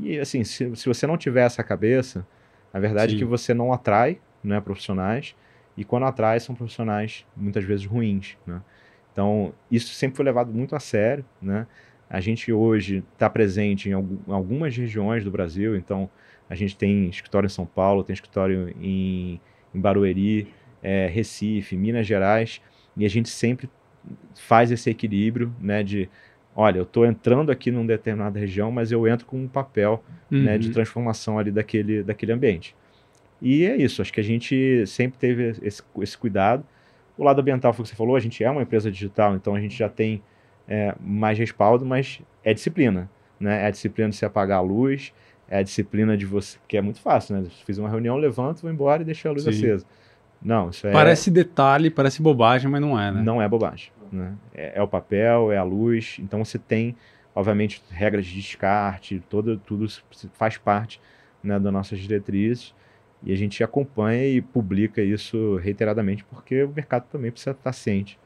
E assim, se, se você não tiver essa cabeça, a verdade Sim. é que você não atrai né, profissionais, e quando atrai, são profissionais muitas vezes ruins. Né? Então, isso sempre foi levado muito a sério. Né? A gente hoje está presente em algumas regiões do Brasil, então a gente tem escritório em São Paulo, tem escritório em, em Barueri, é, Recife, Minas Gerais, e a gente sempre faz esse equilíbrio né, de olha, eu estou entrando aqui numa determinada região, mas eu entro com um papel uhum. né, de uhum. transformação ali daquele, daquele ambiente. E é isso, acho que a gente sempre teve esse, esse cuidado, O lado ambiental foi o que você falou, a gente é uma empresa digital, então a gente já tem é, mais respaldo, mas é disciplina. Né? É a disciplina de se apagar a luz, é a disciplina de você. Que é muito fácil, né? Fiz uma reunião, levanto, vou embora e deixo a luz Sim. acesa. Não, isso é. Parece detalhe, parece bobagem, mas não é, né? Não é bobagem. Né? É, é, o papel, é a luz. Então você tem, obviamente, regras de descarte, todo, tudo faz parte né, das nossas diretrizes. E a gente acompanha e publica isso reiteradamente, porque o mercado também precisa estar ciente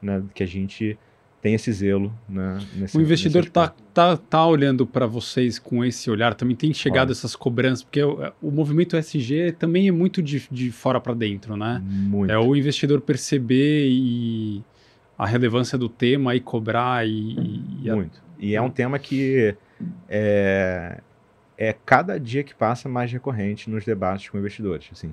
né, que a gente tem esse zelo. Né, nesse, o investidor está tá, tá olhando para vocês com esse olhar, também tem chegado Olha. essas cobranças, porque o, o movimento SG também é muito de, de fora para dentro, né? Muito. É o investidor perceber e a relevância do tema e cobrar e... e muito. A... E é um tema que é, é cada dia que passa mais recorrente nos debates com investidores, assim.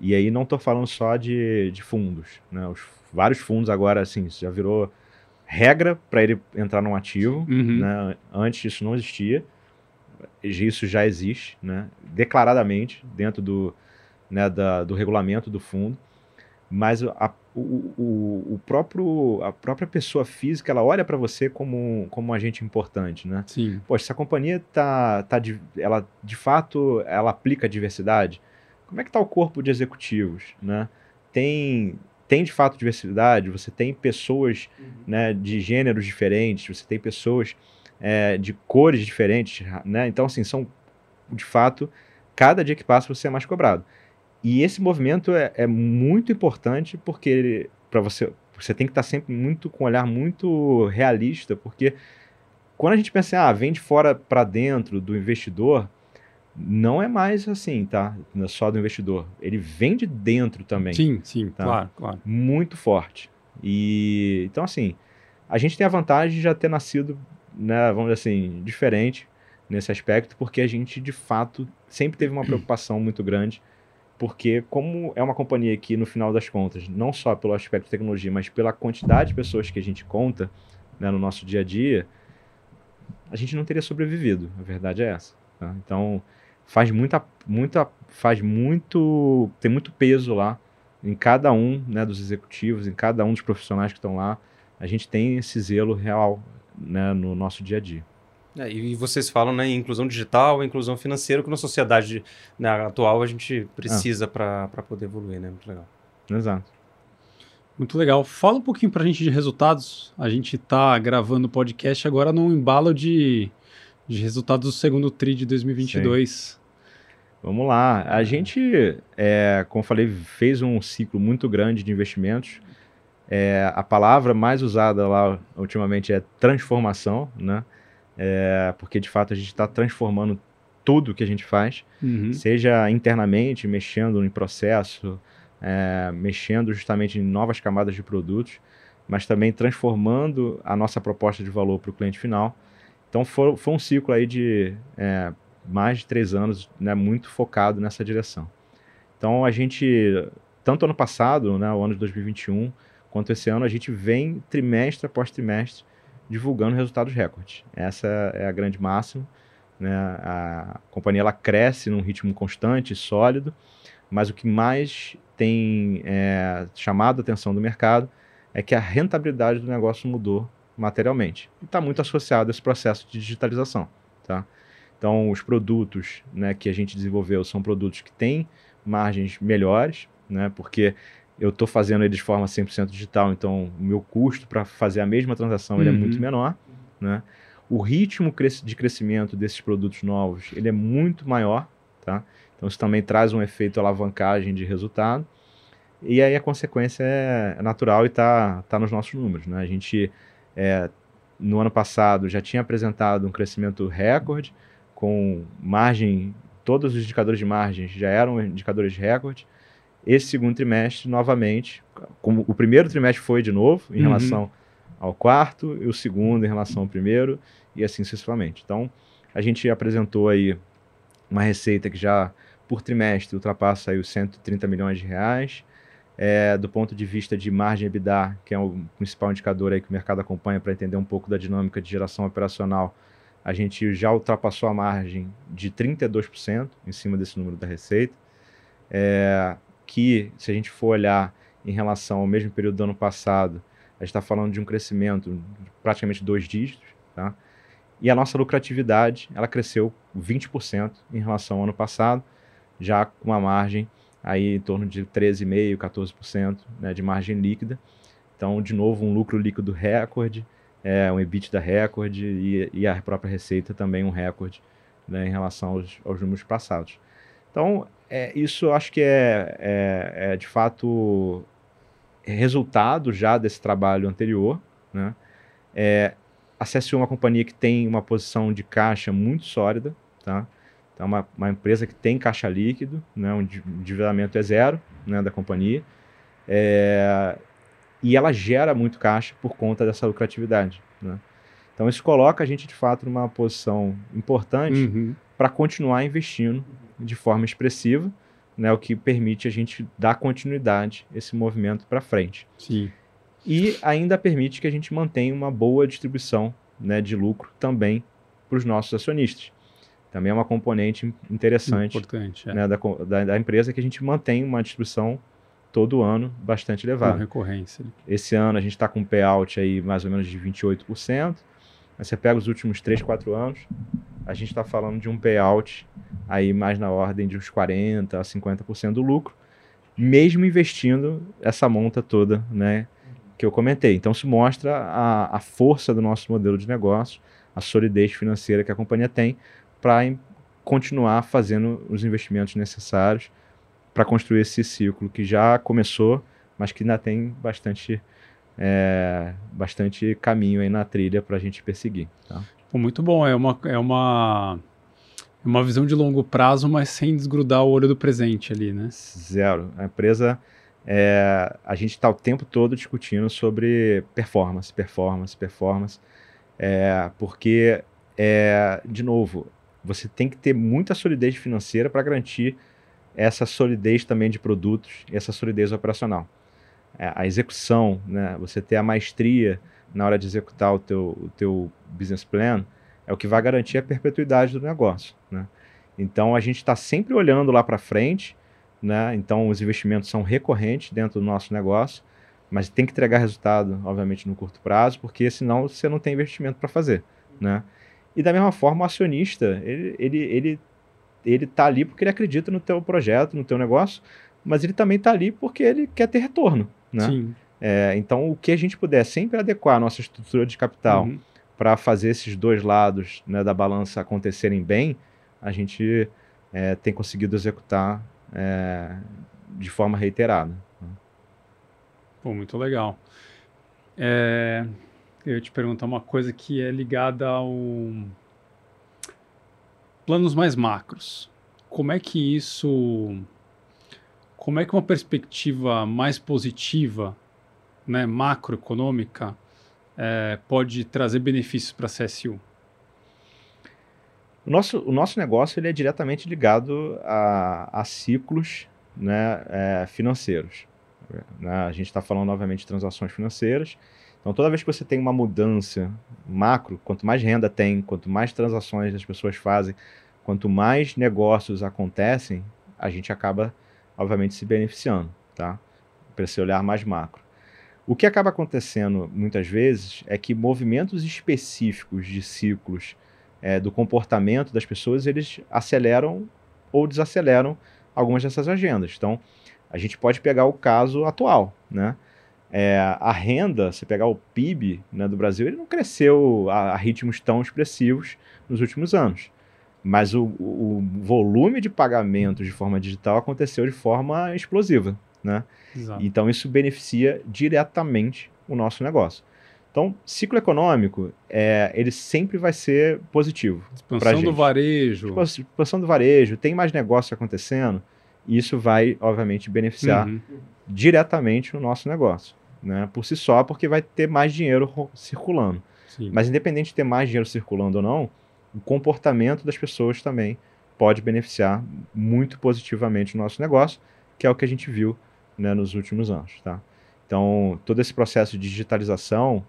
E aí não estou falando só de, de fundos, né? Os vários fundos agora, assim, já virou regra para ele entrar num ativo. Uhum. Né? Antes isso não existia. Isso já existe, né? declaradamente, dentro do, né, da, do regulamento do fundo. Mas a, o, o, o, próprio, a própria pessoa física ela olha para você como, como um agente importante. Né? Sim. Poxa, se a companhia tá, tá de, ela, de fato ela aplica a diversidade, como é que está o corpo de executivos? Né? Tem tem de fato diversidade, você tem pessoas uhum. né, de gêneros diferentes, você tem pessoas é, de cores diferentes, né? Então, assim, são de fato, cada dia que passa você é mais cobrado. E esse movimento é, é muito importante porque para você você tem que estar sempre muito com um olhar muito realista, porque quando a gente pensa, ah, vem de fora para dentro do investidor, não é mais assim, tá? É só do investidor. Ele vem de dentro também. Sim, sim, tá? claro, claro. Muito forte. E então assim, a gente tem a vantagem de já ter nascido, né, vamos dizer assim, diferente nesse aspecto, porque a gente de fato sempre teve uma preocupação muito grande, porque como é uma companhia que no final das contas, não só pelo aspecto de tecnologia, mas pela quantidade de pessoas que a gente conta né, no nosso dia a dia, a gente não teria sobrevivido. A verdade é essa. Tá? Então faz muita, muita, faz muito, tem muito peso lá em cada um né, dos executivos, em cada um dos profissionais que estão lá. A gente tem esse zelo real né, no nosso dia a dia. É, e vocês falam né, em inclusão digital, inclusão financeira, que na sociedade né, atual a gente precisa é. para poder evoluir, né? Muito legal. Exato. Muito legal. Fala um pouquinho para a gente de resultados. A gente está gravando o podcast agora num embalo de de resultados do segundo TRI de 2022. Sim. Vamos lá. A gente, é, como falei, fez um ciclo muito grande de investimentos. É, a palavra mais usada lá ultimamente é transformação, né? É, porque de fato a gente está transformando tudo que a gente faz, uhum. seja internamente, mexendo em processo, é, mexendo justamente em novas camadas de produtos, mas também transformando a nossa proposta de valor para o cliente final então foi, foi um ciclo aí de é, mais de três anos, né, muito focado nessa direção. Então a gente, tanto ano passado, né, o ano de 2021, quanto esse ano, a gente vem trimestre após trimestre divulgando resultados recordes. Essa é a grande máxima. Né? A companhia ela cresce num ritmo constante, sólido, mas o que mais tem é, chamado a atenção do mercado é que a rentabilidade do negócio mudou materialmente. E está muito associado a esse processo de digitalização. Tá? Então, os produtos né, que a gente desenvolveu são produtos que têm margens melhores, né, porque eu estou fazendo eles de forma 100% digital, então o meu custo para fazer a mesma transação uhum. ele é muito uhum. menor. Né? O ritmo de crescimento desses produtos novos ele é muito maior. Tá? Então, isso também traz um efeito alavancagem de resultado. E aí a consequência é natural e está tá nos nossos números. Né? A gente é, no ano passado já tinha apresentado um crescimento recorde, com margem, todos os indicadores de margem já eram indicadores de recorde. Esse segundo trimestre, novamente, como o primeiro trimestre foi de novo em uhum. relação ao quarto, e o segundo em relação ao primeiro, e assim sucessivamente. Então, a gente apresentou aí uma receita que já por trimestre ultrapassa aí os 130 milhões de reais, é, do ponto de vista de margem EBITDA, que é o principal indicador aí que o mercado acompanha para entender um pouco da dinâmica de geração operacional, a gente já ultrapassou a margem de 32% em cima desse número da receita, é, que se a gente for olhar em relação ao mesmo período do ano passado, a gente está falando de um crescimento de praticamente dois dígitos, tá? E a nossa lucratividade, ela cresceu 20% em relação ao ano passado, já com uma margem aí em torno de 13,5%, 14% né, de margem líquida. Então, de novo, um lucro líquido recorde, é, um EBITDA recorde e, e a própria receita também um recorde né, em relação aos, aos, números passados. Então, é, isso acho que é, é, é, de fato resultado já desse trabalho anterior. Né? É, a CSU é uma companhia que tem uma posição de caixa muito sólida, tá? Então, é uma, uma empresa que tem caixa líquido, né? o endividamento é zero né, da companhia. É, e ela gera muito caixa por conta dessa lucratividade. Né? Então isso coloca a gente de fato numa posição importante uhum. para continuar investindo de forma expressiva, né, o que permite a gente dar continuidade a esse movimento para frente. Sim. E ainda permite que a gente mantenha uma boa distribuição né, de lucro também para os nossos acionistas. Também é uma componente interessante Importante, é. né, da, da, da, empresa que a gente mantém uma distribuição todo ano bastante elevada. Com recorrência. Esse ano a gente está com um payout aí mais ou menos de 28%. Mas você pega os últimos 3, 4 anos, a gente está falando de um payout aí mais na ordem de uns 40% a 50% do lucro, mesmo investindo essa monta toda, né, que eu comentei. Então, isso mostra a, a força do nosso modelo de negócio, a solidez financeira que a companhia tem para continuar fazendo os investimentos necessários para construir esse ciclo que já começou, mas que ainda tem bastante é, bastante caminho aí na trilha para a gente perseguir. Tá? Pô, muito bom, é uma, é uma é uma visão de longo prazo, mas sem desgrudar o olho do presente ali, né? Zero. A empresa, é, a gente está o tempo todo discutindo sobre performance, performance, performance, é, porque, é, de novo, você tem que ter muita solidez financeira para garantir essa solidez também de produtos, essa solidez operacional. É, a execução, né? Você ter a maestria na hora de executar o teu, o teu business plan é o que vai garantir a perpetuidade do negócio, né? Então a gente está sempre olhando lá para frente, né? Então os investimentos são recorrentes dentro do nosso negócio, mas tem que entregar resultado, obviamente, no curto prazo, porque senão você não tem investimento para fazer, né? E da mesma forma, o acionista, ele, ele, ele, ele tá ali porque ele acredita no teu projeto, no teu negócio, mas ele também está ali porque ele quer ter retorno, né? Sim. É, então, o que a gente puder sempre adequar a nossa estrutura de capital uhum. para fazer esses dois lados né, da balança acontecerem bem, a gente é, tem conseguido executar é, de forma reiterada. Né? Pô, muito legal. É, eu ia te perguntar uma coisa que é ligada ao planos mais macros. Como é que isso como é que uma perspectiva mais positiva, né, macroeconômica, é, pode trazer benefícios para a CSU? O nosso, o nosso negócio ele é diretamente ligado a, a ciclos né, é, financeiros. Né? A gente está falando, novamente, de transações financeiras. Então, toda vez que você tem uma mudança macro, quanto mais renda tem, quanto mais transações as pessoas fazem, quanto mais negócios acontecem, a gente acaba obviamente se beneficiando, tá? Para esse olhar mais macro. O que acaba acontecendo muitas vezes é que movimentos específicos de ciclos é, do comportamento das pessoas eles aceleram ou desaceleram algumas dessas agendas. Então, a gente pode pegar o caso atual, né? É, a renda, se pegar o PIB né, do Brasil, ele não cresceu a, a ritmos tão expressivos nos últimos anos. Mas o, o volume de pagamentos de forma digital aconteceu de forma explosiva, né? Exato. Então isso beneficia diretamente o nosso negócio. Então, ciclo econômico, é, ele sempre vai ser positivo. Expansão do varejo. Tipo, expansão do varejo, tem mais negócio acontecendo, e isso vai, obviamente, beneficiar uhum. diretamente o nosso negócio. Né? Por si só, porque vai ter mais dinheiro circulando. Sim. Mas independente de ter mais dinheiro circulando ou não, o comportamento das pessoas também pode beneficiar muito positivamente o nosso negócio, que é o que a gente viu né, nos últimos anos. Tá? Então, todo esse processo de digitalização,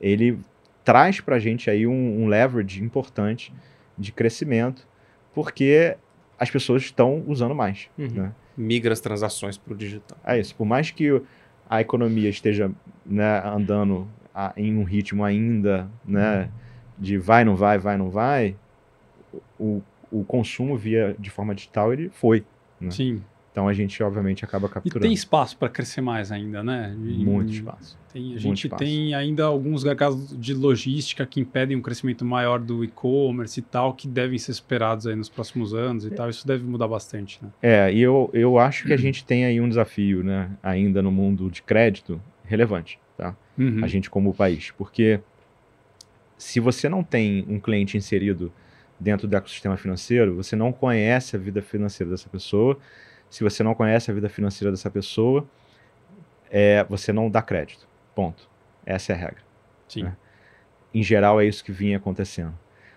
ele traz para a gente aí um, um leverage importante de crescimento, porque as pessoas estão usando mais. Uhum. Né? Migra as transações para o digital. É isso. Por mais que a economia esteja né, andando a, em um ritmo ainda né, de vai, não vai, vai, não vai, o, o consumo via de forma digital ele foi. Né? Sim. Então a gente, obviamente, acaba E capturando. tem espaço para crescer mais ainda, né? E- muito espaço. Tem, a gente espaço. tem ainda alguns gargalos de logística que impedem um crescimento maior do e-commerce e tal, que devem ser esperados aí nos próximos anos e tal. Isso deve mudar bastante, né? É, e eu, eu acho que a gente tem aí um desafio, né, ainda no mundo de crédito, relevante, tá? Uhum. A gente como país. Porque se você não tem um cliente inserido dentro do ecossistema financeiro, você não conhece a vida financeira dessa pessoa. Se você não conhece a vida financeira dessa pessoa, é, você não dá crédito. Ponto. Essa é a regra. Sim. né? Em geral, é isso que vinha acontecendo.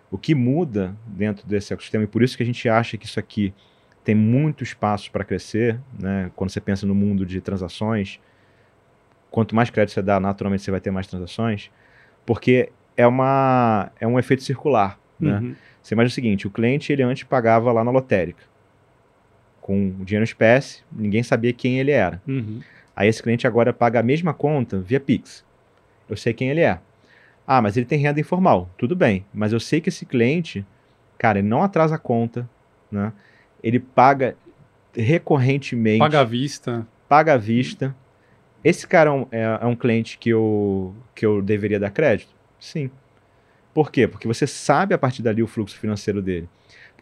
O que muda dentro desse ecossistema, e por isso que a gente acha que isso aqui tem muito espaço para crescer, né? quando você pensa no mundo de transações, quanto mais crédito você dá, naturalmente você vai ter mais transações, porque é, uma, é um efeito circular. Né? Uhum. Você imagina o seguinte, o cliente ele antes pagava lá na lotérica, com dinheiro em espécie, ninguém sabia quem ele era. Uhum. Aí esse cliente agora paga a mesma conta via Pix. Eu sei quem ele é. Ah, mas ele tem renda informal. Tudo bem, mas eu sei que esse cliente, cara, ele não atrasa a conta, né? Ele paga recorrentemente, Paga à vista. paga à vista. Esse cara é um, é- é um cliente que eu, que eu deveria dar crédito? Sim. Por quê? Porque você sabe a partir dali o fluxo financeiro dele.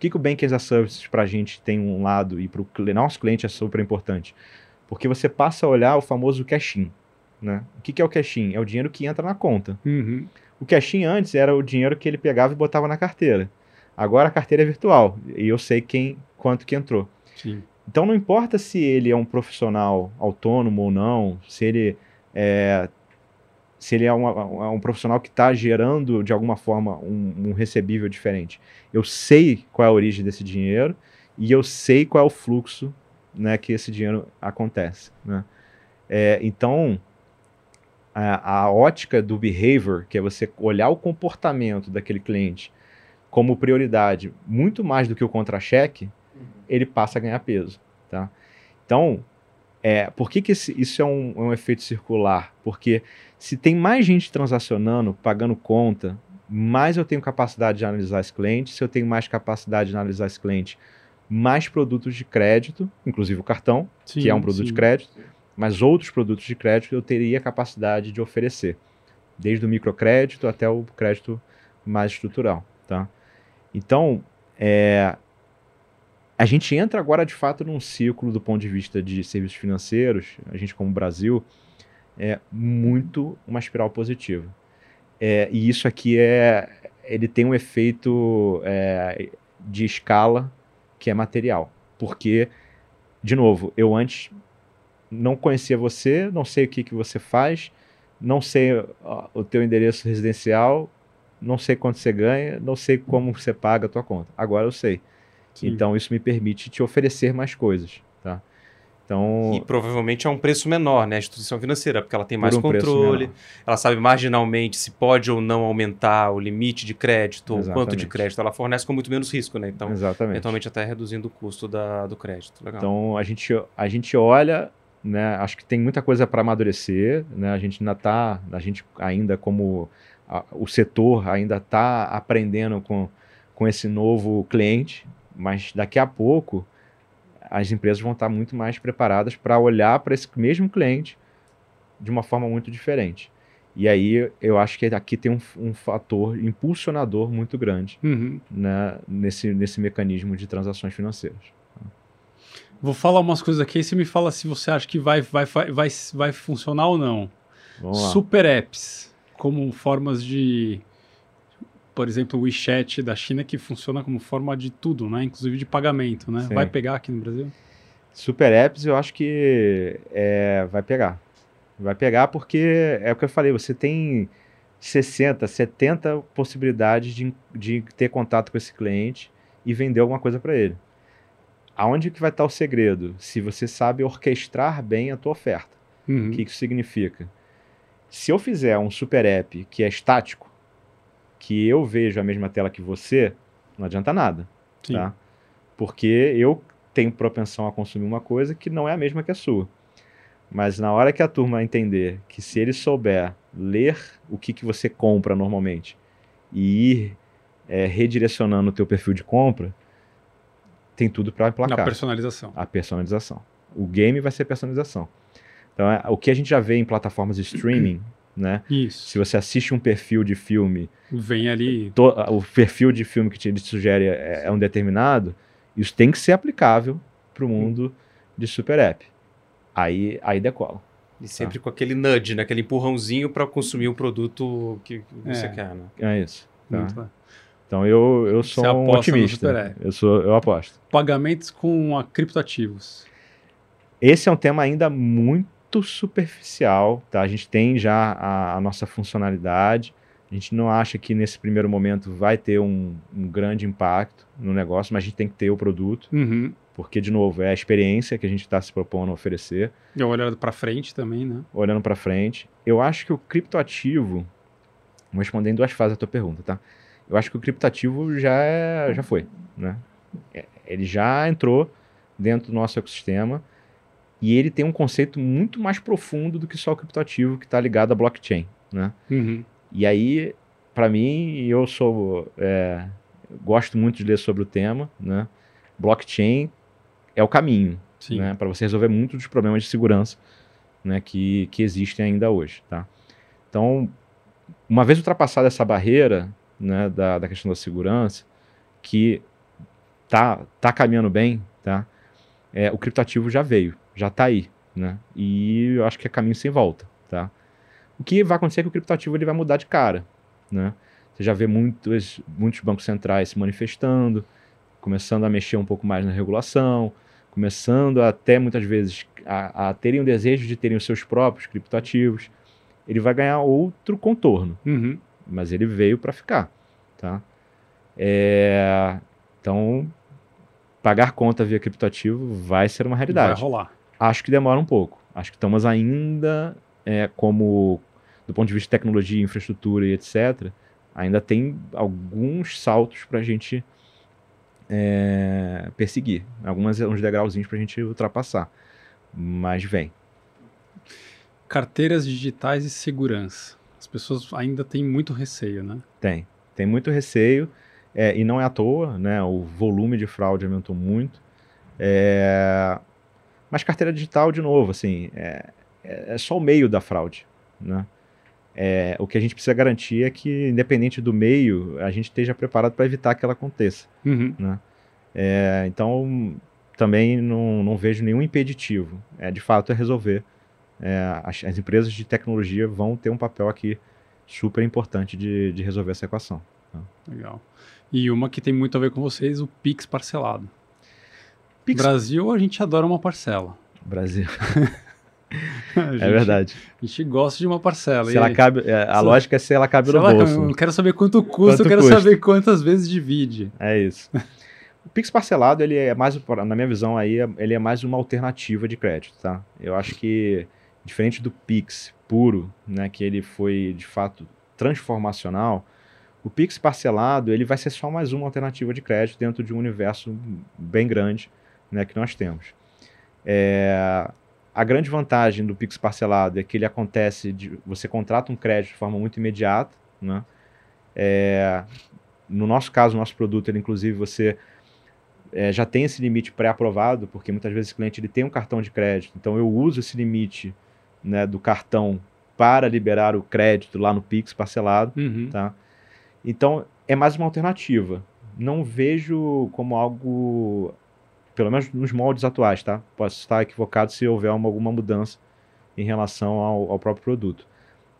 Que, que o Banking as a Service para a gente tem um lado e para o nosso cliente é super importante? Porque você passa a olhar o famoso cash-in. Né? O que, que é o cash-in? É o dinheiro que entra na conta. Uhum. O cash-in antes era o dinheiro que ele pegava e botava na carteira. Agora a carteira é virtual e eu sei quem quanto que entrou. Sim. Então não importa se ele é um profissional autônomo ou não, se ele é, se ele é, uma- é um profissional que está gerando de alguma forma um, um recebível diferente. Eu sei qual é a origem desse dinheiro e eu sei qual é o fluxo né, que esse dinheiro acontece. né? É, então a, a ótica do behavior, que é você olhar o comportamento daquele cliente como prioridade, muito mais do que o contra-cheque, ele passa a ganhar peso, tá? Então, é, por que, que esse- isso é um, é um efeito circular? Porque se tem mais gente transacionando, pagando conta, mais eu tenho capacidade de analisar esse cliente. Se eu tenho mais capacidade de analisar esse cliente, mais produtos de crédito, inclusive o cartão, que é um produto de sim. crédito, mas outros produtos de crédito eu teria capacidade de oferecer, desde o microcrédito até o crédito mais estrutural, tá? Então, é, a gente entra agora de fato num ciclo do ponto de vista de serviços financeiros, a gente como Brasil, é muito uma espiral positiva. É, e isso aqui é, ele tem um efeito é, de escala que é material, porque, de novo, eu antes não conhecia você, não sei o que, que você faz, não sei o teu endereço residencial, não sei quanto você ganha, não sei como você paga a tua conta. Agora eu sei. Sim. Então isso me permite te oferecer mais coisas, tá? Então, E provavelmente é um preço menor, né? A instituição financeira, porque ela tem mais um controle, ela sabe marginalmente se pode ou não aumentar o limite de crédito, ou quanto de crédito ela fornece com muito menos risco, né? Então, Exatamente. eventualmente até reduzindo o custo da, do crédito. Legal. Então a gente, a gente olha, né? Acho que tem muita coisa para amadurecer, né? A gente ainda tá, a gente ainda como a- o setor ainda está aprendendo com, com esse novo cliente, mas daqui a pouco as empresas vão estar muito mais preparadas para olhar para esse mesmo cliente de uma forma muito diferente. E aí eu acho que aqui tem um, um fator impulsionador muito grande Uhum. né, nesse, nesse mecanismo de transações financeiras. Vou falar umas coisas aqui e você me fala se você acha que vai, vai, vai, vai, funcionar ou não. Super apps, como formas de. Por exemplo, o WeChat da China, que funciona como forma de tudo, né? Inclusive de pagamento, né? Sim. Vai pegar aqui no Brasil? Super apps eu acho que é, vai pegar. Vai pegar porque é o que eu falei, você tem 60, 70 possibilidades de, de ter contato com esse cliente e vender alguma coisa para ele. Aonde que vai estar o segredo? Se você sabe orquestrar bem a tua oferta. Uhum. O que isso significa? Se eu fizer um super app que é estático, que eu vejo a mesma tela que você, não adianta nada Sim. tá? Porque eu tenho propensão a consumir uma coisa que não é a mesma que a sua. Mas na hora que a turma entender que se ele souber ler o que, que você compra normalmente e ir é, redirecionando o teu perfil de compra, tem tudo para emplacar. Na personalização. A personalização. O game vai ser personalização. Então, é, o que a gente já vê em plataformas de streaming, né? Isso. Se você assiste um perfil de filme, Vem ali. to- o perfil de filme que te, ele te sugere é, é um determinado, isso tem que ser aplicável para o mundo de super app. Aí, aí decola. E sempre com aquele nudge, né? Aquele empurrãozinho para consumir o produto que que você É. quer, né? É isso. tá? Então eu, eu sou Você um otimista. Eu, sou, eu aposto. Pagamentos com a criptoativos. Esse é um tema ainda muito superficial, tá? A gente tem já a, a nossa funcionalidade. A gente não acha que nesse primeiro momento vai ter um, um grande impacto no negócio, mas a gente tem que ter o produto, Uhum. porque, de novo, é a experiência que a gente está se propondo a oferecer, E olhando para frente também, né? olhando para frente. Eu acho que o criptoativo. Vou responder em duas fases a tua pergunta, tá? Eu acho que o criptoativo já, é, já foi, né? É, Ele já entrou dentro do nosso ecossistema e ele tem um conceito muito mais profundo do que só o criptoativo que está ligado à blockchain, né? Uhum. E aí, para mim, eu sou é, gosto muito de ler sobre o tema, né? Blockchain é o caminho, Sim. né, para você resolver muitos dos problemas de segurança né, que, que existem ainda hoje. Tá? Então, uma vez ultrapassada essa barreira né, da, da questão da segurança, que tá, tá caminhando bem, tá? É, o criptativo já veio, já está aí. Né? E eu acho que é caminho sem volta. Tá? O que vai acontecer é que o criptativo ele vai mudar de cara. Né? Você já vê muitos, muitos bancos centrais se manifestando, começando a mexer um pouco mais na regulação, começando até muitas vezes a, a terem o desejo de terem os seus próprios criptoativos. Ele vai ganhar outro contorno, Uhum. mas ele veio para ficar. Tá? É, então, pagar conta via criptoativo vai ser uma Vai realidade. rolar. Acho que demora um pouco. Acho que estamos ainda, é, como do ponto de vista de tecnologia, infraestrutura e etc., ainda tem alguns saltos para a gente é, perseguir. Alguns uns degrauzinhos para a gente ultrapassar. Mas vem. Carteiras digitais e segurança. As pessoas ainda têm muito receio, né? Tem. Tem muito receio. é, e não é à toa, né? O volume de fraude aumentou muito. É, mas carteira digital, de novo, assim, é, é só o meio da fraude, né? É, o que a gente precisa garantir é que, independente do meio, a gente esteja preparado para evitar que ela aconteça. Uhum. É, então, também não, não vejo nenhum impeditivo. É, de fato, é resolver. É, as, as empresas de tecnologia vão ter um papel aqui super importante de, de resolver essa equação. Legal. E uma que tem muito a ver com vocês, o Pix parcelado. Pix- Brasil, a gente adora uma parcela. Brasil. Gente- É verdade. A gente gosta de uma parcela. Se e- ela cabe, é, a Se- lógica é se ela cabe se no ela- bolso. Eu não quero saber quanto custa, Quanto eu quero custa. saber quantas vezes divide. É isso. O Pix parcelado, ele é mais, na minha visão aí, ele é mais uma alternativa de crédito, tá? Eu acho que, diferente do Pix puro, né, que ele foi, de fato, transformacional, o Pix parcelado, ele vai ser só mais uma alternativa de crédito dentro de um universo bem grande, né, que nós temos. É, a grande vantagem do Pix parcelado é que ele acontece, de, você contrata um crédito de forma muito imediata, né? É, no nosso caso, o nosso produto, ele, inclusive, você é, já tem esse limite pré-aprovado, porque muitas vezes o cliente ele tem um cartão de crédito, então eu uso esse limite né, do cartão para liberar o crédito lá no Pix parcelado, Uhum. tá? Então é mais uma alternativa. Não vejo como algo, pelo menos nos moldes atuais, tá? Posso estar equivocado se houver uma, alguma mudança em relação ao, ao próprio produto.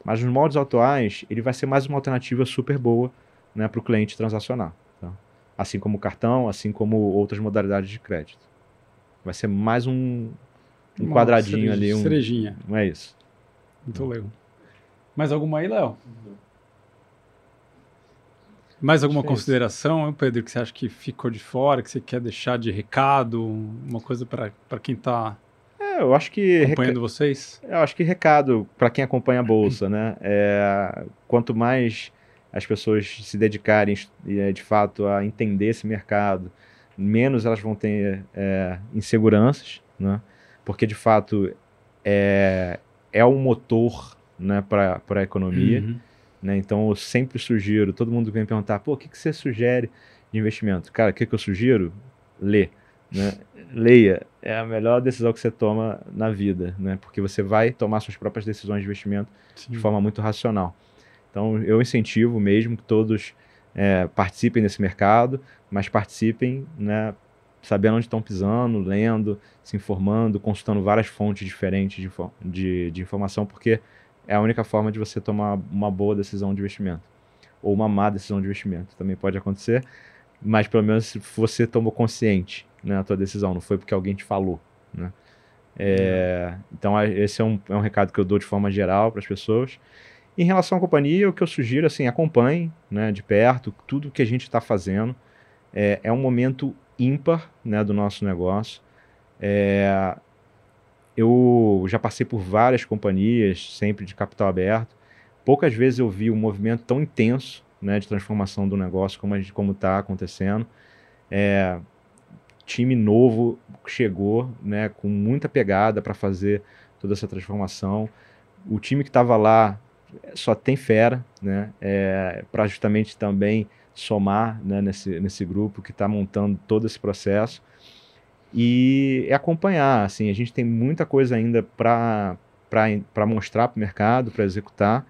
Mas nos moldes atuais, ele vai ser mais uma alternativa super boa né, para o cliente transacionar. tá? Assim como o cartão, assim como outras modalidades de crédito. Vai ser mais um, um Uma quadradinho cereja- ali. Um, Cerejinha. não é isso. Muito legal. Mais alguma aí, Léo? Mais alguma consideração, Pedro, que você acha que ficou de fora, que você quer deixar de recado, uma coisa para quem está É, eu acho que acompanhando vocês? Eu acho que recado para quem acompanha a bolsa, né? É, quanto mais as pessoas se dedicarem é, de fato a entender esse mercado, menos elas vão ter é, inseguranças, né? Porque de fato é, é um motor né, para a economia. Uhum. Né? Então, eu sempre sugiro, todo mundo vem perguntar, pô, o que, que você sugere de investimento? Cara, o que, que eu sugiro? Lê. Né? Leia. É a melhor decisão que você toma na vida, né? porque você vai tomar suas próprias decisões de investimento Sim. de forma muito racional. Então, eu incentivo mesmo que todos é, participem desse mercado, mas participem né, sabendo onde estão pisando, lendo, se informando, consultando várias fontes diferentes de, de, de informação, porque é a única forma de você tomar uma boa decisão de investimento. Ou uma má decisão de investimento. Também pode acontecer, mas pelo menos você tomou consciente né, a tua decisão, não foi porque alguém te falou. Né? É, então, esse é um, é um recado que eu dou de forma geral para as pessoas. Em relação à companhia, o que eu sugiro, assim, acompanhe né, de perto tudo que a gente está fazendo. É, é, um momento ímpar né, do nosso negócio. É, eu já passei por várias companhias, sempre de capital aberto. Poucas vezes eu vi um movimento tão intenso né, de transformação do negócio como está acontecendo. É, time novo chegou né, com muita pegada para fazer toda essa transformação. O time que estava lá só tem fera, né, é, para justamente também somar né, nesse, nesse grupo que está montando todo esse processo e acompanhar. Assim, a gente tem muita coisa ainda para mostrar para o mercado, para executar.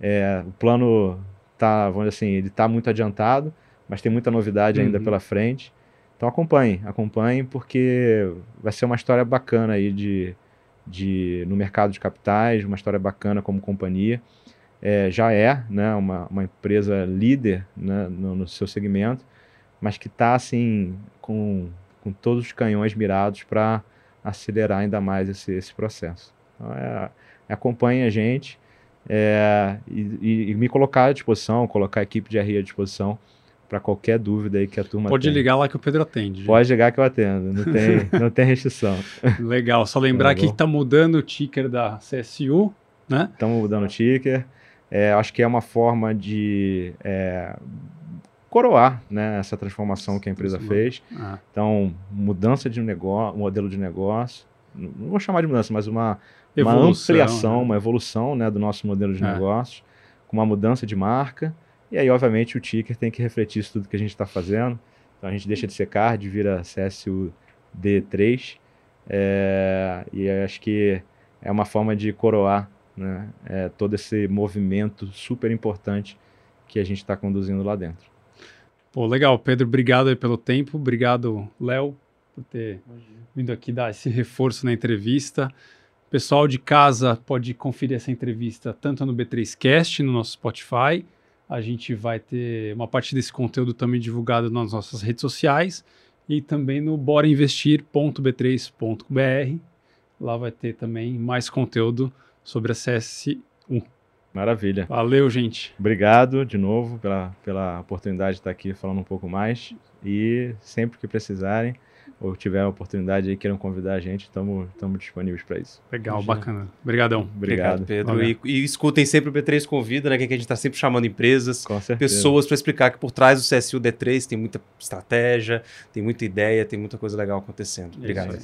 É, o plano tá, vamos dizer assim, ele está muito adiantado, mas tem muita novidade ainda uhum. pela frente. Então acompanhe, acompanhe, porque vai ser uma história bacana aí de, de, no mercado de capitais, uma história bacana como companhia. É, já é né, uma, uma empresa líder né, no, no seu segmento, mas que está assim, com com todos os canhões mirados para acelerar ainda mais esse, esse processo. Então, é, acompanhe a gente é, e, e, me colocar à disposição, colocar a equipe de RI à disposição para qualquer dúvida aí que a turma Pode ligar lá que o Pedro atende. Gente. Pode ligar que eu atendo, não tem, não tem restrição. Legal, só lembrar tá que está mudando o ticker da CSU, né? Estamos mudando o ticker. É, acho que é uma forma de é, coroar né, essa transformação que a empresa fez. Ah. Então, mudança de negócio, modelo de negócio, não vou chamar de mudança, mas uma, uma ampliação, né? uma evolução né, do nosso modelo de é. negócio, com uma mudança de marca. E aí, obviamente, o ticker tem que refletir isso tudo que a gente está fazendo. Então, a gente deixa de ser card, vira CSUD3. É, e acho que é uma forma de coroar né, é, todo esse movimento super importante que a gente está conduzindo lá dentro. Pô, legal, Pedro, obrigado aí pelo tempo, obrigado, Léo, por ter vindo aqui dar esse reforço na entrevista. Pessoal de casa pode conferir essa entrevista tanto no B3Cast, no nosso Spotify. A gente vai ter uma parte desse conteúdo também divulgado nas nossas redes sociais e também no borainvestir.b3.br. Lá vai ter também mais conteúdo sobre a CS1. Maravilha. Valeu, gente. Obrigado de novo pela, pela oportunidade de estar aqui falando um pouco mais. E sempre que precisarem ou tiver a oportunidade e queiram convidar a gente, estamos disponíveis para isso. Legal, bacana. Obrigadão. Obrigado, Obrigado Pedro. E, e, escutem sempre o B3 Convida, né? Que a gente está sempre chamando empresas, pessoas para explicar que por trás do CSU D3 tem muita estratégia, tem muita ideia, tem muita coisa legal acontecendo. Obrigado.